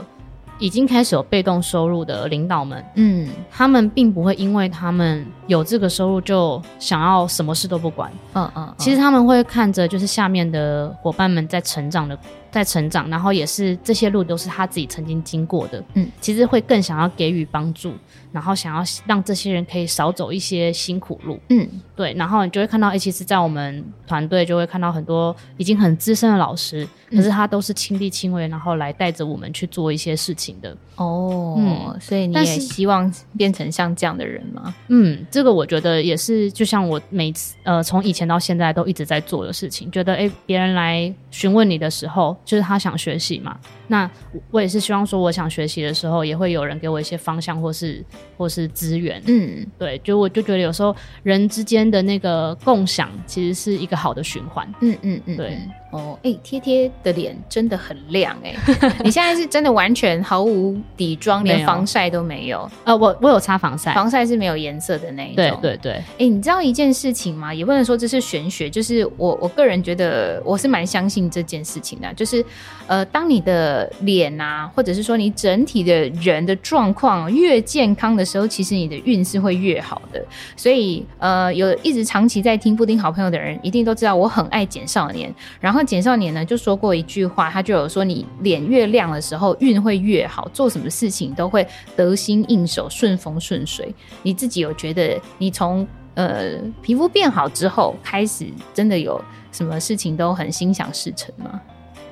已经开始有被动收入的领导们，嗯，他们并不会因为他们有这个收入就想要什么事都不管，嗯嗯，嗯，其实他们会看着就是下面的伙伴们在成长的。在成长，然后也是这些路都是他自己曾经经过的，嗯，其实会更想要给予帮助，然后想要让这些人可以少走一些辛苦路，嗯，对，然后你就会看到，哎，其实，在我们团队就会看到很多已经很资深的老师，可是他都是亲力亲为，然后来带着我们去做一些事情的，哦，嗯，所以你也希望变成像这样的人吗？嗯，这个我觉得也是，就像我每次呃从以前到现在都一直在做的事情，觉得哎，别人来询问你的时候。就是他想学习嘛，那我也是希望说，我想学习的时候，也会有人给我一些方向，或是或是资源。嗯，对，就我就觉得有时候人之间的那个共享，其实是一个好的循环。嗯嗯嗯，对。哦，哎、欸，贴贴的脸真的很亮哎、*laughs* 欸！你现在是真的完全毫无底妆，连防晒都没有。呃，我我有擦防晒，防晒是没有颜色的那一种。对对对。哎、欸，你知道一件事情吗？也不能说这是玄学，就是我我个人觉得我是蛮相信这件事情的。就是呃，当你的脸啊，或者是说你整体的人的状况越健康的时候，其实你的运势会越好的。所以呃，有一直长期在听布丁好朋友的人，一定都知道我很爱简少年，然后。简少年呢就说过一句话，他就有说，你脸越亮的时候运会越好，做什么事情都会得心应手、顺风顺水。你自己有觉得你从呃皮肤变好之后开始，真的有什么事情都很心想事成吗？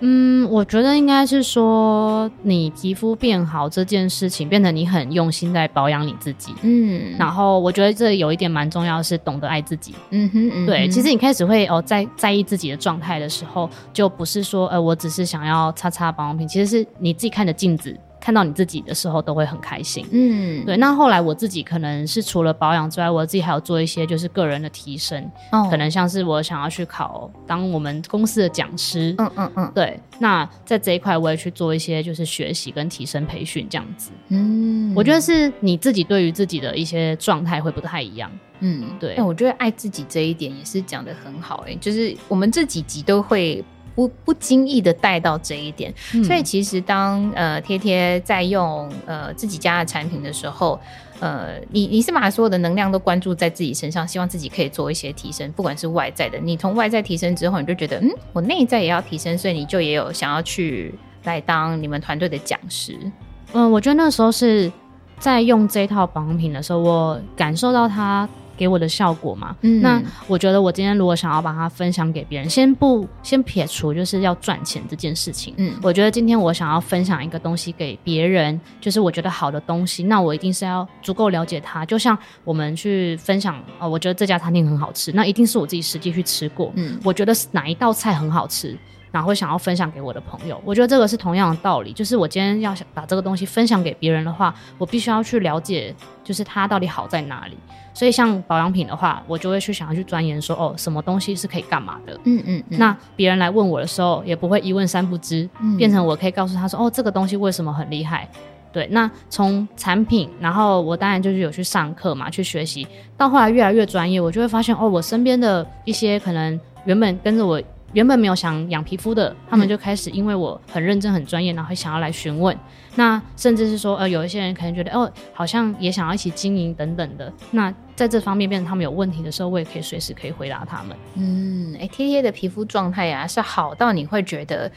嗯，我觉得应该是说，你皮肤变好这件事情，变得你很用心在保养你自己。嗯，然后我觉得这有一点蛮重要是懂得爱自己。嗯哼，嗯哼，对，其实你开始会哦在在意自己的状态的时候，就不是说呃我只是想要擦擦保养品，其实是你自己看着镜子。看到你自己的时候都会很开心，嗯，对。那后来我自己可能是除了保养之外，我自己还有做一些就是个人的提升，哦，可能像是我想要去考当我们公司的讲师，嗯嗯嗯，对。那在这一块我也去做一些就是学习跟提升培训这样子，嗯，我觉得是你自己对于自己的一些状态会不太一样，嗯，对。我觉得爱自己这一点也是讲的很好，欸，诶，就是我们这几集都会。不不经意的带到这一点。嗯、所以其实当呃贴贴在用呃自己家的产品的时候，呃，你你是把所有的能量都关注在自己身上，希望自己可以做一些提升，不管是外在的，你从外在提升之后，你就觉得嗯，我内在也要提升，所以你就也有想要去来当你们团队的讲师。嗯，我觉得那时候是在用这套保养品的时候，我感受到它给我的效果嘛。嗯，那我觉得我今天如果想要把它分享给别人，先不先撇除就是要赚钱这件事情。嗯，我觉得今天我想要分享一个东西给别人，就是我觉得好的东西，那我一定是要足够了解它。就像我们去分享，哦，我觉得这家餐厅很好吃，那一定是我自己实际去吃过。嗯，我觉得哪一道菜很好吃。然后会想要分享给我的朋友，我觉得这个是同样的道理，就是我今天要想把这个东西分享给别人的话，我必须要去了解，就是它到底好在哪里。所以像保养品的话，我就会去想要去钻研说，哦，什么东西是可以干嘛的。嗯嗯。嗯，那别人来问我的时候，也不会一问三不知，嗯、变成我可以告诉他说，哦，这个东西为什么很厉害。对，那从产品，然后我当然就是有去上课嘛，去学习，到后来越来越专业，我就会发现，哦，我身边的一些可能原本跟着我。原本没有想养皮肤的，他们就开始因为我很认真、很专业，然后会想要来询问。那甚至是说，呃，有一些人可能觉得，哦，好像也想要一起经营等等的。那在这方面，变成他们有问题的时候，我也可以随时可以回答他们。嗯，哎，贴贴的皮肤状态呀，是好到你会觉得。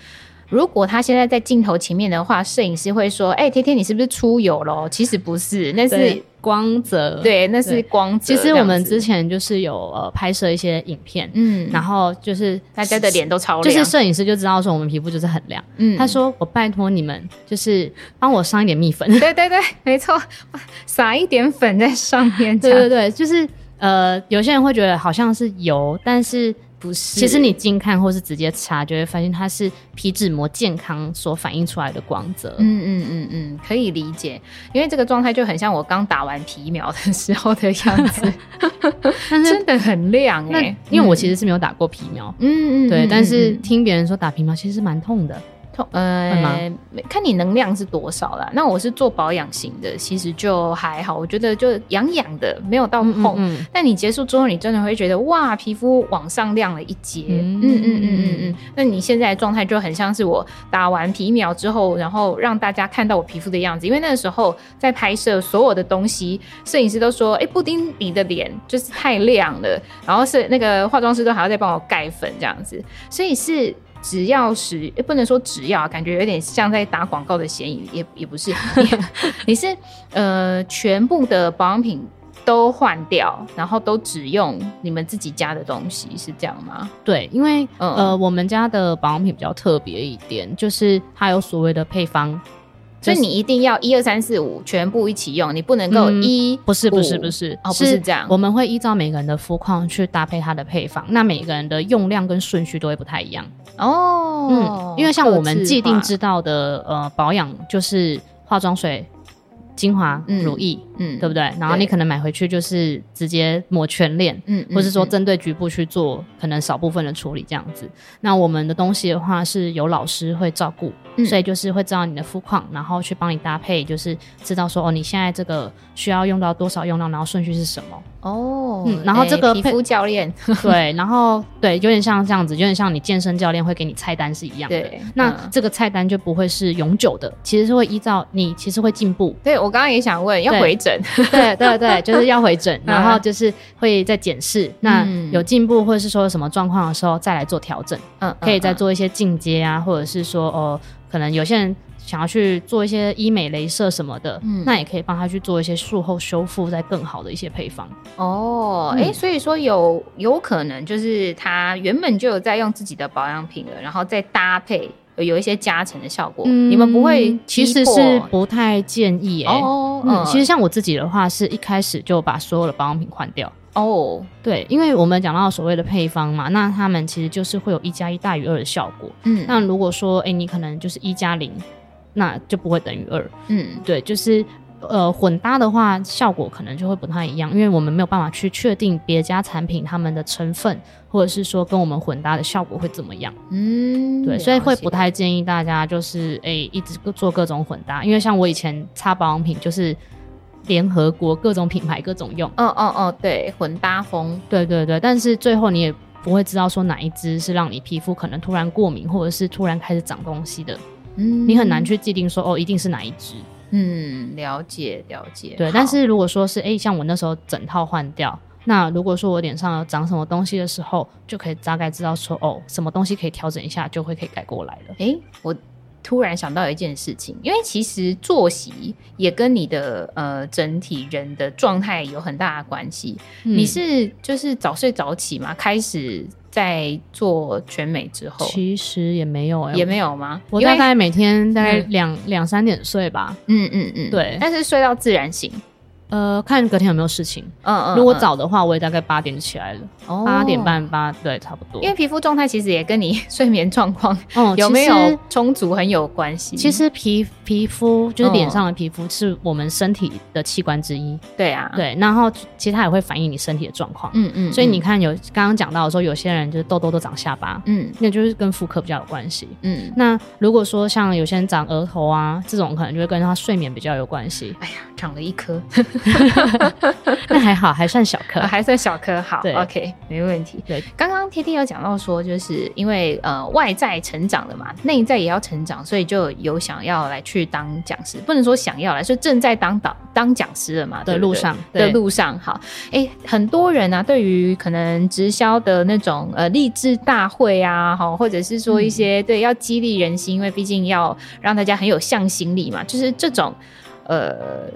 如果他现在在镜头前面的话，摄影师会说：“哎、欸，贴贴，你是不是出油了？”其实不是，那是光泽。对，那是光泽。其实我们之前就是有呃拍摄一些影片，嗯，然后就是大家的脸都超亮，就是摄影师就知道说我们皮肤就是很亮。嗯，他说：“我拜托你们，就是帮我上一点蜜粉。*laughs* ”对对对，没错，撒一点粉在上面。对对对，就是呃，有些人会觉得好像是油，但是。不是，其实你近看或是直接擦，就会发现它是皮脂膜健康所反映出来的光泽。嗯嗯嗯嗯，可以理解，因为这个状态就很像我刚打完皮秒的时候的样子，*laughs* 但是真的很亮哎、欸。因为我其实是没有打过皮秒，嗯嗯，对，但是听别人说打皮秒其实是蛮痛的。呃，看你能量是多少啦。那我是做保养型的，其实就还好。我觉得就痒痒的，没有到痛。嗯嗯嗯，但你结束之后，你真的会觉得哇，皮肤往上亮了一截。嗯嗯嗯嗯嗯。那你现在的状态就很像是我打完皮秒之后，然后让大家看到我皮肤的样子。因为那个时候在拍摄所有的东西，摄影师都说：“哎、欸，布丁，你的脸就是太亮了。”然后是那个化妆师都还要再帮我盖粉这样子，所以是。只要是，不能说只要，感觉有点像在打广告的嫌疑，也也不是。你，*laughs* 你是呃，全部的保养品都换掉，然后都只用你们自己家的东西，是这样吗？对，因为、嗯、呃，我们家的保养品比较特别一点，就是它有所谓的配方。所以你一定要一二三四五全部一起用，你不能够一、嗯、不是不是不是哦，不是这样。我们会依照每个人的肤况去搭配它的配方，那每个人的用量跟顺序都会不太一样哦。嗯，因为像我们既定知道的呃保养就是化妆水、精华、乳液，嗯，对不对？然后你可能买回去就是直接抹全脸，嗯，或是说针对局部去做可能少部分的处理这样子。那我们的东西的话是有老师会照顾。嗯、所以就是会知道你的肤况，然后去帮你搭配，就是知道说哦，你现在这个需要用到多少用量，然后顺序是什么哦。嗯，然后这个、欸、皮肤教练 *laughs* *laughs* 对，然后对，有点像这样子，有点像你健身教练会给你菜单是一样的。对，那、嗯、这个菜单就不会是永久的，其实是会依照你其实会进步。对，我刚刚也想问，要回诊。对对对，*laughs* 就是要回诊，然后就是会再检视，那有进步或者是说什么状况的时候再来做调整。嗯，可以再做一些进阶啊，或者是说哦。可能有些人想要去做一些医美、镭射什么的，嗯，那也可以帮他去做一些术后修复，再更好的一些配方。哦，哎、嗯欸，所以说有有可能就是他原本就有在用自己的保养品了，然后再搭配有一些加成的效果。嗯、你们不会，其实是不太建议哎、欸。哦，嗯，其实像我自己的话，是一开始就把所有的保养品换掉。哦，oh, 对，因为我们讲到所谓的配方嘛，那他们其实就是会有一加一大于二的效果。嗯，那如果说，哎，你可能就是一加零，那就不会等于二。嗯，对，就是呃混搭的话，效果可能就会不太一样，因为我们没有办法去确定别家产品他们的成分，或者是说跟我们混搭的效果会怎么样。嗯，对，所以会不太建议大家就是哎一直做各种混搭，因为像我以前擦保养品就是。联合国各种品牌各种用，哦哦哦，对，混搭风，对对对，但是最后你也不会知道说哪一支是让你皮肤可能突然过敏，或者是突然开始长东西的。嗯，你很难去界定说哦，一定是哪一支。嗯，了解了解。对，但是如果说是哎，像我那时候整套换掉，那如果说我脸上有长什么东西的时候，就可以大概知道说哦，什么东西可以调整一下，就会可以改过来了。哎，我突然想到一件事情，因为其实作息也跟你的呃整体人的状态有很大的关系。嗯、你是就是早睡早起嘛？开始。在做全美之后，其实也没有、欸，也没有吗？我大概每天大概两两三点睡吧。嗯嗯嗯，对，但是睡到自然醒。呃，看隔天有没有事情。嗯嗯，如果早的话，我也大概八点就起来了。哦，八点半八，对，差不多。因为皮肤状态其实也跟你睡眠状况嗯 *laughs* 有没有充足很有关系。其实皮皮肤就是脸上的皮肤是我们身体的器官之一。对啊，对，然后其实它也会反映你身体的状况。嗯嗯。所以你看，有刚刚讲到的时候，有些人就是痘痘都长下巴，嗯，那就是跟妇科比较有关系。嗯，那如果说像有些人长额头啊，这种可能就会跟他睡眠比较有关系。哎呀，长了一颗。*laughs* 那还好，还算小颗，还算小颗。好，OK，没问题。对，刚刚天天有讲到说，就是因为呃外在成长了嘛，内在也要成长，所以就有想要来去当讲师，不能说想要来，是正在当导当讲师了嘛。的路上的路上，好，哎、欸，很多人啊，对于可能直销的那种呃励志大会啊，好，或者是说一些、嗯、对要激励人心，因为毕竟要让大家很有向心力嘛，就是这种。呃，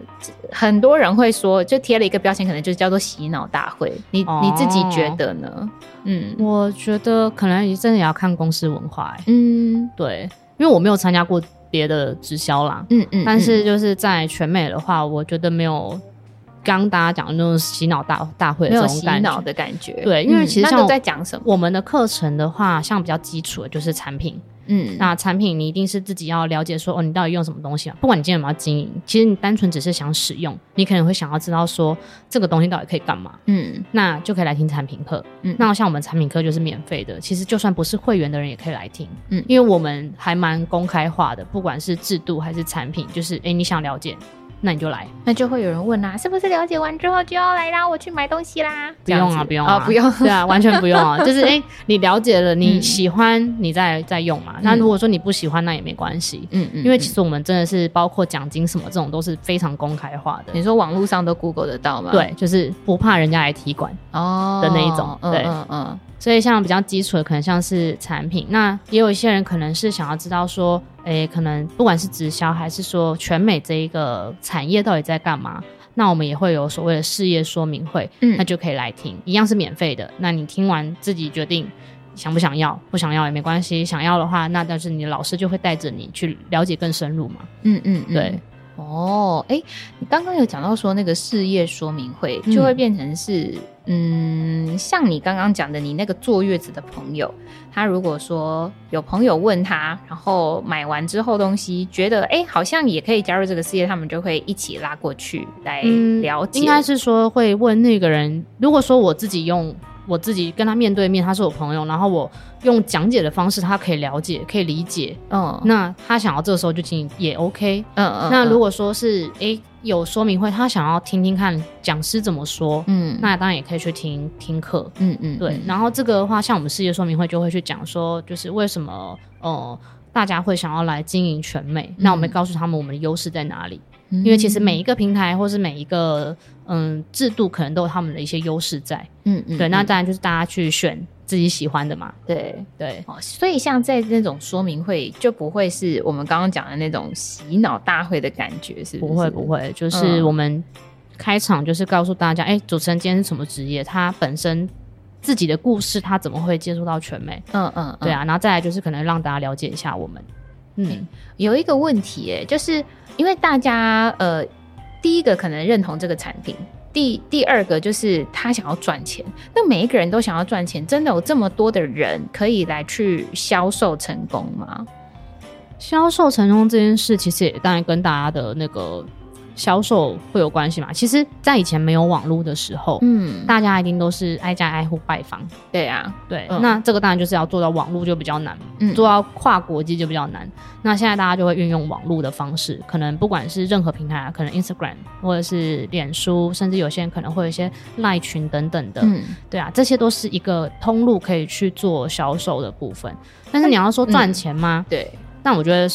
很多人会说，就贴了一个标签，可能就是叫做洗脑大会。你、哦、你自己觉得呢？嗯，我觉得可能真的也要看公司文化。嗯，对，因为我没有参加过别的直销啦。嗯嗯，但是就是在全美的话，我觉得没有刚刚大家讲的那种洗脑大大会的这种洗脑的感觉。对，因为其实像、嗯、在讲什么，我们的课程的话，像比较基础的就是产品。嗯，那产品你一定是自己要了解说，哦，你到底用什么东西啊？不管你今天有没有经营，其实你单纯只是想使用，你可能会想要知道说这个东西到底可以干嘛。嗯，那就可以来听产品课。嗯，那像我们产品课就是免费的，其实就算不是会员的人也可以来听。嗯，因为我们还蛮公开化的，不管是制度还是产品，就是诶，你想了解。那你就来，那就会有人问啊，是不是了解完之后就要来拉我去买东西啦？不用啊，不用啊，哦、不用，对啊，完全不用啊，*laughs* 就是哎、欸，你了解了，你喜欢，你再再用嘛。那、嗯、如果说你不喜欢，那也没关系，嗯嗯，因为其实我们真的是包括奖金什么这种都是非常公开化的。你说网络上都 Google 得到吗？对，就是不怕人家来踢馆哦的那一种，对，嗯嗯。所以像比较基础的，可能像是产品，那也有一些人可能是想要知道说，诶，可能不管是直销还是说全美这一个产业到底在干嘛，那我们也会有所谓的事业说明会，嗯，那就可以来听，一样是免费的。那你听完自己决定想不想要，不想要也没关系，想要的话，那但是你的老师就会带着你去了解更深入嘛，嗯嗯，嗯对。哦，哎，你刚刚有讲到说那个事业说明会就会变成是，嗯，嗯，像你刚刚讲的，你那个坐月子的朋友，他如果说有朋友问他，然后买完之后东西觉得，哎，好像也可以加入这个事业，他们就会一起拉过去来了解。嗯，应该是说会问那个人，如果说我自己用。我自己跟他面对面，他是我朋友，然后我用讲解的方式，他可以了解，可以理解。嗯，那他想要这个时候就进也 OK。嗯嗯。那如果说是诶、欸、有说明会，他想要听听看讲师怎么说，嗯，那当然也可以去听听课。嗯嗯。对，然后这个的话，像我们事业说明会就会去讲说，就是为什么哦、呃、大家会想要来经营全美，嗯、那我们告诉他们我们的优势在哪里。因为其实每一个平台或是每一个嗯制度，可能都有他们的一些优势在，嗯嗯，对，那当然就是大家去选自己喜欢的嘛，对。对。哦，所以像在那种说明会，就不会是我们刚刚讲的那种洗脑大会的感觉，是不是？不会不会，就是我们开场就是告诉大家，哎、嗯欸，主持人今天是什么职业？他本身自己的故事，他怎么会接触到全美？嗯嗯，嗯对啊，然后再来就是可能让大家了解一下我们。嗯，有一个问题，哎，就是因为大家，呃，第一个可能认同这个产品，第第二个就是他想要赚钱。那每一个人都想要赚钱，真的有这么多的人可以来去销售成功吗？销售成功这件事，其实也当然跟大家的那个销售会有关系吗？其实，在以前没有网络的时候，嗯，大家一定都是挨家挨户拜访。对啊，对，嗯、那这个当然就是要做到网络就比较难，嗯，做到跨国际就比较难。那现在大家就会运用网络的方式，可能不管是任何平台啊，可能 Instagram 或者是脸书，甚至有些人可能会有一些赖群等等的，嗯，对啊，这些都是一个通路可以去做销售的部分。但是你要说赚钱吗？嗯、对，但我觉得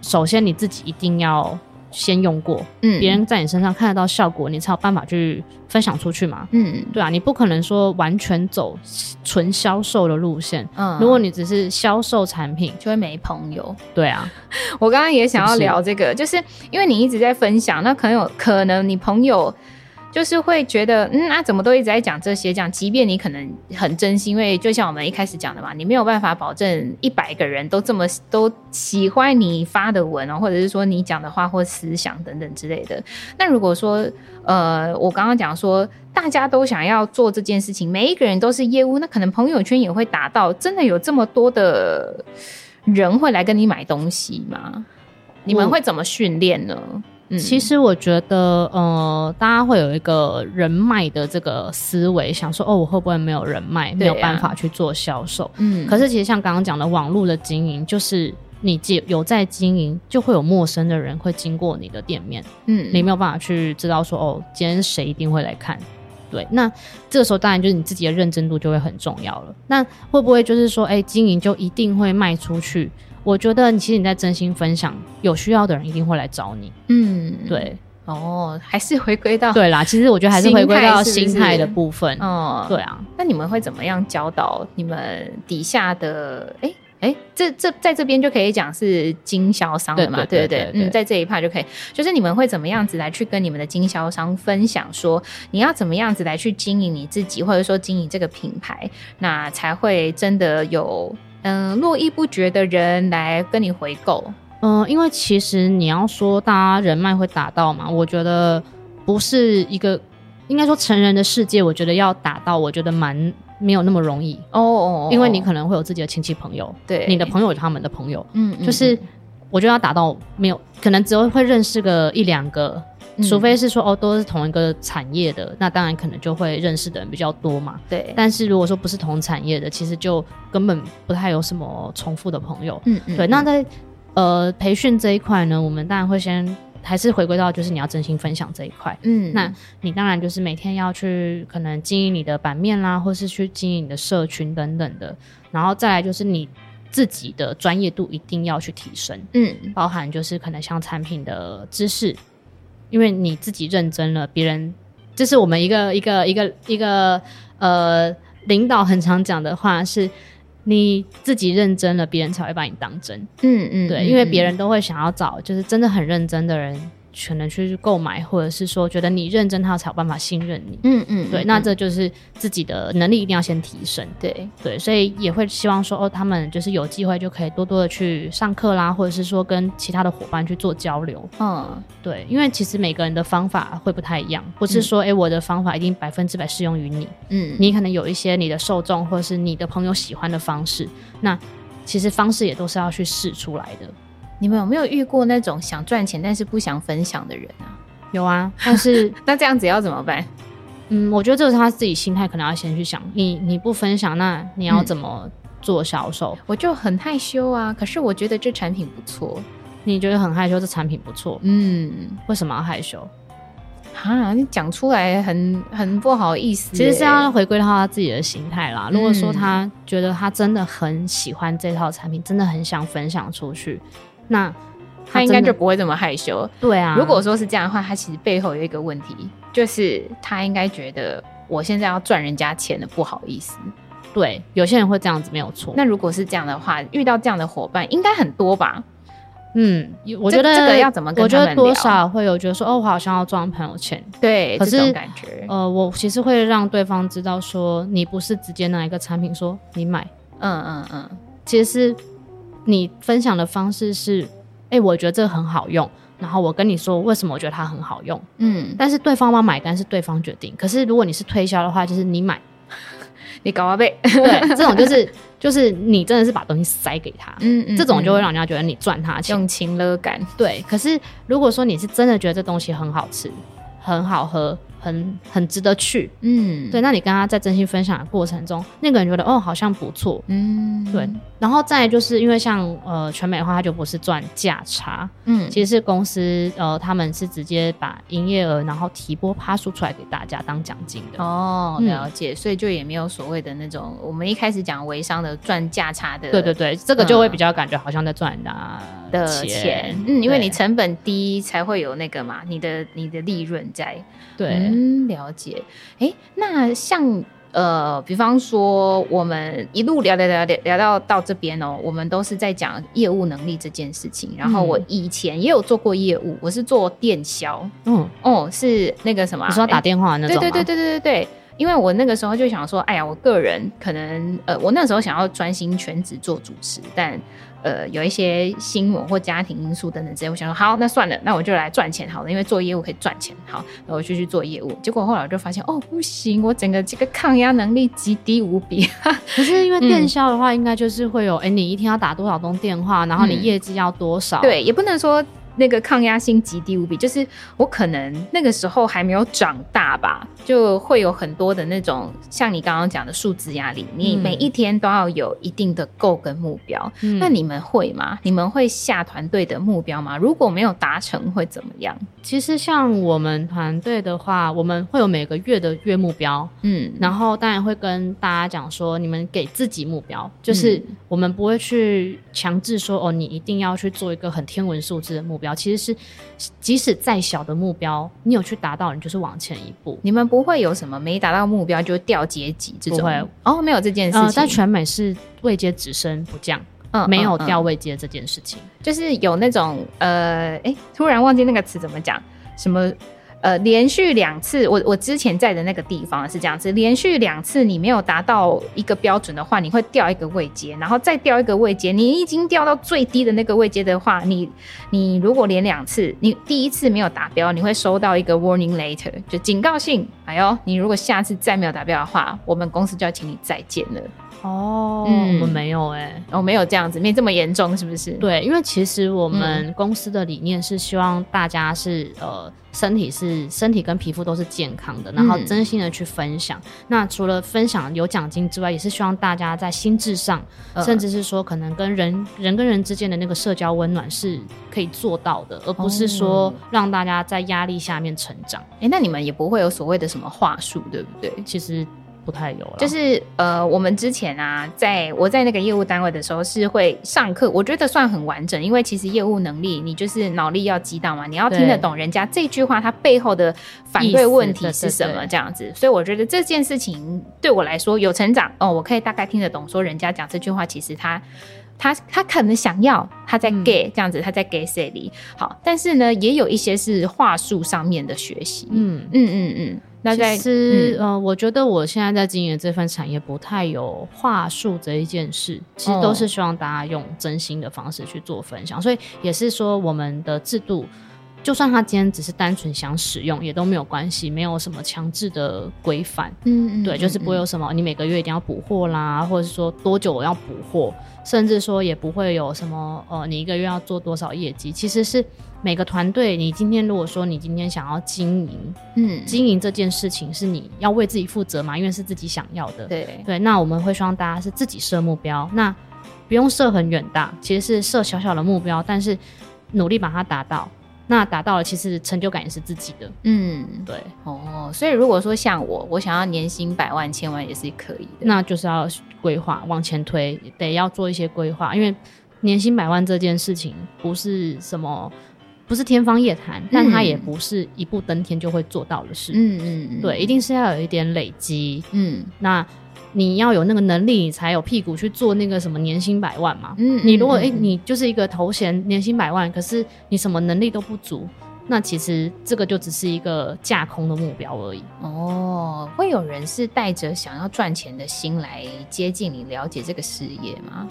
首先你自己一定要。先用过，嗯，别人在你身上看得到效果，你才有办法去分享出去嘛，嗯，对啊，你不可能说完全走纯销售的路线，嗯，如果你只是销售产品，就会没朋友，对啊，*laughs* 我刚刚也想要聊这个，是就是因为你一直在分享，那可能有可能你朋友。就是会觉得，嗯啊，怎么都一直在讲这些，讲，即便你可能很真心，因为就像我们一开始讲的嘛，你没有办法保证一百个人都这么都喜欢你发的文哦，或者是说你讲的话或思想等等之类的。那如果说，呃，我刚刚讲说大家都想要做这件事情，每一个人都是业务，那可能朋友圈也会达到，真的有这么多的人会来跟你买东西吗？你们会怎么训练呢？其实我觉得，呃，大家会有一个人脉的这个思维，想说，哦，我会不会没有人脉，没有办法去做销售？嗯，可是其实像刚刚讲的网络的经营，就是你有在经营，就会有陌生的人会经过你的店面，嗯，你没有办法去知道说，哦，今天谁一定会来看，对，那这个时候当然就是你自己的认真度就会很重要了。那会不会就是说，哎，经营就一定会卖出去？我觉得，其实你在真心分享，有需要的人一定会来找你。嗯，对，哦，还是回归到对啦。其实我觉得还是回归到心态的部分。哦，对啊。那你们会怎么样教导你们底下的？哎哎，这这在这边就可以讲是经销商了嘛？对对对，嗯，在这一趴就可以。就是你们会怎么样子来去跟你们的经销商分享，说你要怎么样子来去经营你自己，或者说经营这个品牌，那才会真的有。嗯，络绎不绝的人来跟你回购。嗯，因为其实你要说大家人脉会打到嘛，我觉得不是一个，应该说成人的世界，我觉得要打到，我觉得蛮没有那么容易哦，哦。因为你可能会有自己的亲戚朋友，对，你的朋友有他们的朋友，嗯，就是我觉得要打到没有，可能只会会认识个一两个。除非是说哦，都是同一个产业的，那当然可能就会认识的人比较多嘛。对。但是如果说不是同产业的，其实就根本不太有什么重复的朋友。嗯嗯。对。那在呃培训这一块呢，我们当然会先还是回归到就是你要真心分享这一块。嗯。那你当然就是每天要去可能经营你的版面啦，或是去经营你的社群等等的，然后再来就是你自己的专业度一定要去提升。嗯。包含就是可能像产品的知识。因为你自己认真了，别人这是我们一个一个一个一个呃领导很常讲的话，是你自己认真了，别人才会把你当真。嗯嗯，对，因为别人都会想要找就是真的很认真的人。可能去购买，或者是说觉得你认真，他才有办法信任你。嗯嗯，对，那这就是自己的能力一定要先提升。对对，所以也会希望说，哦，他们就是有机会就可以多多的去上课啦，或者是说跟其他的伙伴去做交流。嗯，对，因为其实每个人的方法会不太一样，不是说，哎、嗯，我的方法一定百分之百适用于你。嗯，你可能有一些你的受众或者是你的朋友喜欢的方式，那其实方式也都是要去试出来的。你们有没有遇过那种想赚钱但是不想分享的人啊？有啊，*laughs* 但是 *laughs* 那这样子要怎么办？嗯，我觉得这是他自己心态，可能要先去想。你你不分享，那你要怎么做销售？嗯，我就很害羞啊。可是我觉得这产品不错，你觉得很害羞，这产品不错。嗯，为什么要害羞？啊，你讲出来很很不好意思。其实是要回归到他自己的心态啦。如果说他觉得他真的很喜欢这套产品，真的很想分享出去。那他，他应该就不会这么害羞。对啊，如果说是这样的话，他其实背后有一个问题，就是他应该觉得我现在要赚人家钱的，不好意思。对，有些人会这样子，没有错。那如果是这样的话，遇到这样的伙伴，应该很多吧？嗯，我觉得这，个要怎么？我觉得多少会有觉得说，哦，我好像要赚朋友钱。对，可是这种感觉，呃，我其实会让对方知道说，你不是直接拿一个产品说你买，嗯嗯嗯，其实是。你分享的方式是，哎、欸，我觉得这个很好用，然后我跟你说为什么我觉得它很好用，嗯，但是对方要买单是对方决定。可是如果你是推销的话，就是你买，*laughs* 你搞啊呗，对，这种就是 *laughs* 就是你真的是把东西塞给他，嗯，嗯，这种就会让人家觉得你赚他钱，用情勒感。对，可是如果说你是真的觉得这东西很好吃，很好喝。很很值得去，嗯，对。那你跟他在真心分享的过程中，那个人觉得哦，好像不错，嗯，对。然后再就是因为像呃全美的话，他就不是赚价差，嗯，其实是公司呃他们是直接把营业额然后提拨趴数出来给大家当奖金的。哦，了解。嗯，所以就也没有所谓的那种我们一开始讲微商的赚价差的，对对对，这个就会比较感觉好像在赚人家的钱，嗯，因为你成本低才会有那个嘛，你的你的利润在，对。嗯，了解。哎、欸，那像呃，比方说，我们一路聊聊聊聊聊到到这边哦，我们都是在讲业务能力这件事情。然后我以前也有做过业务，我是做电销。嗯，哦，是那个什么？你说打电话那种？对对对对对对对。因为我那个时候就想说，哎呀，我个人可能呃，我那时候想要专心全职做主持，但。呃，有一些新闻或家庭因素等等之类，我想说好，那算了，那我就来赚钱好了，因为做业务可以赚钱。好，那我就去做业务。结果后来我就发现，哦，不行，我整个这个抗压能力极低无比。*laughs* 可是因为电销的话，应该就是会有，哎、嗯，你一天要打多少通电话，然后你业绩要多少？对，也不能说。那个抗压性极低无比，就是我可能那个时候还没有长大吧，就会有很多的那种像你刚刚讲的数字压力，你每一天都要有一定的 goal 跟目标。嗯、那你们会吗？你们会下团队的目标吗？如果没有达成会怎么样？其实像我们团队的话，我们会有每个月的月目标，嗯，然后当然会跟大家讲说，你们给自己目标，就是我们不会去强制说哦，你一定要去做一个很天文数字的目标。其实是，即使再小的目标，你有去达到，你就是往前一步。你们不会有什么没达到目标就掉阶级这种？不会哦，没有这件事情。呃、在全美是位阶只升不降，嗯，没有掉位阶这件事情，就是有那种呃，哎，突然忘记那个词怎么讲，什么？呃，连续两次，我我之前在的那个地方是这样子，连续两次你没有达到一个标准的话，你会掉一个位阶，然后再掉一个位阶。你已经掉到最低的那个位阶的话，你你如果连两次，你第一次没有达标，你会收到一个 warning letter，就警告信。哎呦，你如果下次再没有达标的话，我们公司就要请你再见了。哦，嗯，我们没有哎、欸，哦，没有这样子，没这么严重，是不是？对，因为其实我们公司的理念是希望大家是呃身体是身体跟皮肤都是健康的，然后真心的去分享。嗯、那除了分享有奖金之外，也是希望大家在心智上，呃、甚至是说可能跟人人跟人之间的那个社交温暖是可以做到的，而不是说让大家在压力下面成长。哎、哦欸，那你们也不会有所谓的什么话术，对不对？其实。不太有了，就是呃，我们之前啊，在我在那个业务单位的时候是会上课，我觉得算很完整，因为其实业务能力你就是脑力要激荡嘛，你要听得懂人家这句话它背后的反对问题是什么这样子，所以我觉得这件事情对我来说有成长哦，我可以大概听得懂，说人家讲这句话其实他他他可能想要他在给、嗯、这样子，他在 gay 谁里好，但是呢，也有一些是话术上面的学习，嗯。嗯嗯嗯。那其实，嗯、呃，我觉得我现在在经营这份产业不太有话术这一件事，其实都是希望大家用真心的方式去做分享，哦、所以也是说我们的制度，就算他今天只是单纯想使用，也都没有关系，没有什么强制的规范，嗯，嗯，对，就是不会有什么你每个月一定要补货啦，或者是说多久我要补货，甚至说也不会有什么呃，你一个月要做多少业绩，其实是。每个团队，你今天如果说你今天想要经营，嗯，经营这件事情是你要为自己负责嘛，因为是自己想要的，对对。那我们会希望大家是自己设目标，那不用设很远大，其实是设小小的目标，但是努力把它达到。那达到了，其实成就感也是自己的，嗯，对。哦，所以如果说像我，我想要年薪百万、千万也是可以的，那就是要规划往前推，得要做一些规划，因为年薪百万这件事情不是什么。不是天方夜谭，但它也不是一步登天就会做到的事。嗯嗯嗯，对，一定是要有一点累积。嗯，那你要有那个能力，你才有屁股去做那个什么年薪百万嘛。嗯，你如果诶、欸，你就是一个头衔年薪百万，可是你什么能力都不足，那其实这个就只是一个架空的目标而已。哦，会有人是带着想要赚钱的心来接近你，了解这个事业吗？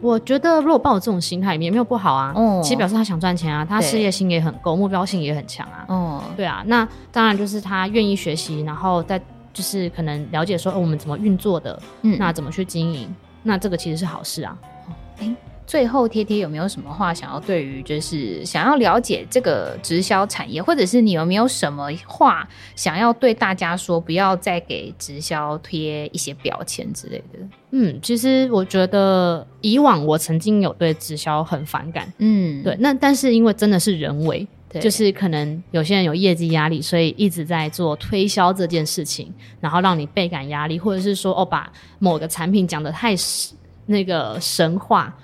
我觉得如果抱有这种心态也没有不好啊。哦，其实表示他想赚钱啊，他事业心也很够，目标性也很强啊。哦，对啊，那当然就是他愿意学习，然后再就是可能了解说，哦，我们怎么运作的，嗯，那怎么去经营。那这个其实是好事啊。欸最后，贴贴有没有什么话想要对于就是想要了解这个直销产业，或者是你有没有什么话想要对大家说，不要再给直销贴一些标签之类的？嗯，其实我觉得以往我曾经有对直销很反感，嗯，对，那但是因为真的是人为，对，就是可能有些人有业绩压力，所以一直在做推销这件事情，然后让你倍感压力，或者是说哦，把某个产品讲的太那个神话。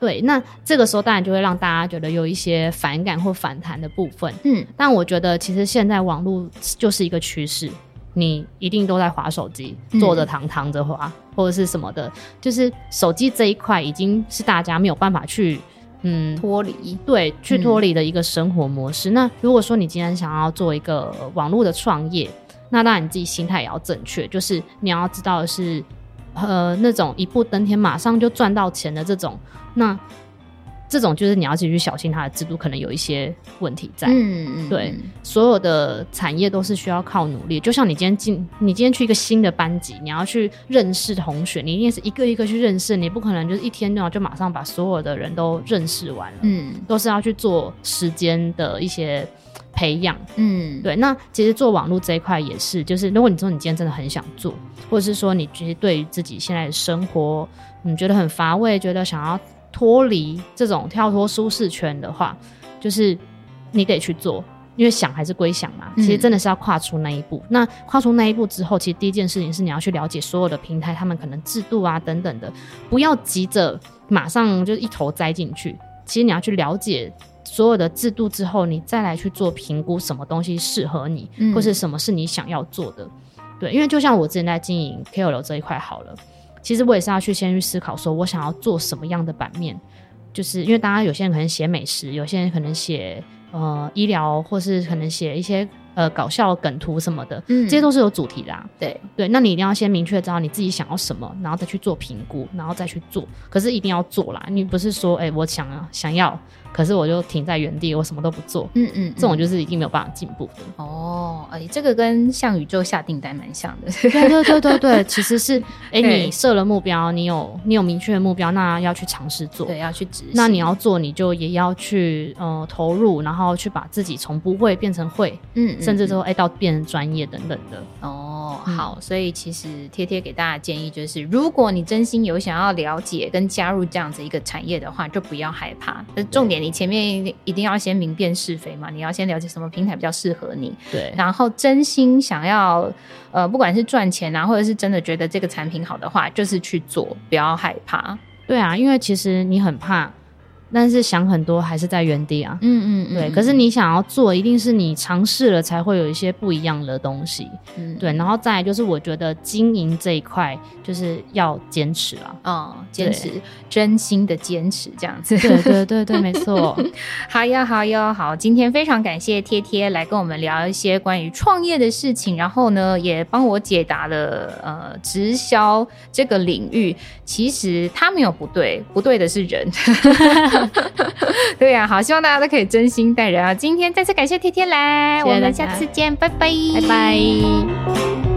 对，那这个时候当然就会让大家觉得有一些反感或反弹的部分。嗯，但我觉得其实现在网络就是一个趋势，你一定都在划手机，坐着躺躺着滑，或者是什么的，就是手机这一块已经是大家没有办法去嗯脱离，对，去脱离的一个生活模式。嗯。那如果说你今天想要做一个网络的创业，那当然你自己心态也要正确，就是你要知道的是。呃，那种一步登天，马上就赚到钱的这种，那这种就是你要自己去小心，它的制度可能有一些问题在。嗯嗯，对，所有的产业都是需要靠努力。就像你今天进，你今天去一个新的班级，你要去认识同学，你一定是一个一个去认识，你不可能就是一天就马上把所有的人都认识完了。嗯，都是要去做时间的一些。培养，嗯，对，那其实做网络这一块也是，就是如果你说你今天真的很想做，或者是说你其实对于自己现在的生活，你觉得很乏味，觉得想要脱离这种跳脱舒适圈的话，就是你得去做，因为想还是归想嘛，其实真的是要跨出那一步。嗯。那跨出那一步之后，其实第一件事情是你要去了解所有的平台，他们可能制度啊等等的，不要急着马上就一头栽进去，其实你要去了解。所有的制度之后，你再来去做评估，什么东西适合你，嗯，或是什么是你想要做的，对，因为就像我之前在经营 KOL 这一块好了，其实我也是要去先去思考，说我想要做什么样的版面，就是因为大家有些人可能写美食，有些人可能写呃医疗，或是可能写一些呃搞笑梗图什么的，嗯，这些都是有主题的啊，对。对，那你一定要先明确知道你自己想要什么，然后再去做评估，然后再去做，可是一定要做啦，你不是说哎、欸、我想要想要。可是我就停在原地，我什么都不做。嗯嗯，嗯，这种就是一定没有办法进步的。哦，哎、欸，这个跟向宇宙下订单蛮像的。对对对对对，*laughs* 其实是，哎、欸，你设了目标，你有你有明确的目标，那要去尝试做，对，要去执行。那你要做，你就也要去呃投入，然后去把自己从不会变成会，嗯，嗯，甚至说哎、欸、到变成专业等等的。哦，好，所以其实贴贴给大家建议就是，如果你真心有想要了解跟加入这样子一个产业的话，就不要害怕。重点。你前面一定要先明辨是非嘛，你要先了解什么平台比较适合你，对，然后真心想要，呃，不管是赚钱啊，或者是真的觉得这个产品好的话，就是去做，不要害怕。对啊，因为其实你很怕。但是想很多还是在原地啊，嗯嗯，对。可是你想要做，一定是你尝试了才会有一些不一样的东西，嗯，对。然后再来就是，我觉得经营这一块就是要坚持啊，哦，坚持，真心的坚持这样子。对对对对，没错。*laughs* 好呀好呀好，今天非常感谢贴贴来跟我们聊一些关于创业的事情，然后呢也帮我解答了呃直销这个领域，其实他没有不对，不对的是人。*laughs* *laughs* 对呀、啊，好，希望大家都可以真心待人啊！今天再次感谢天天来，谢谢，我们下次见，拜拜，拜拜。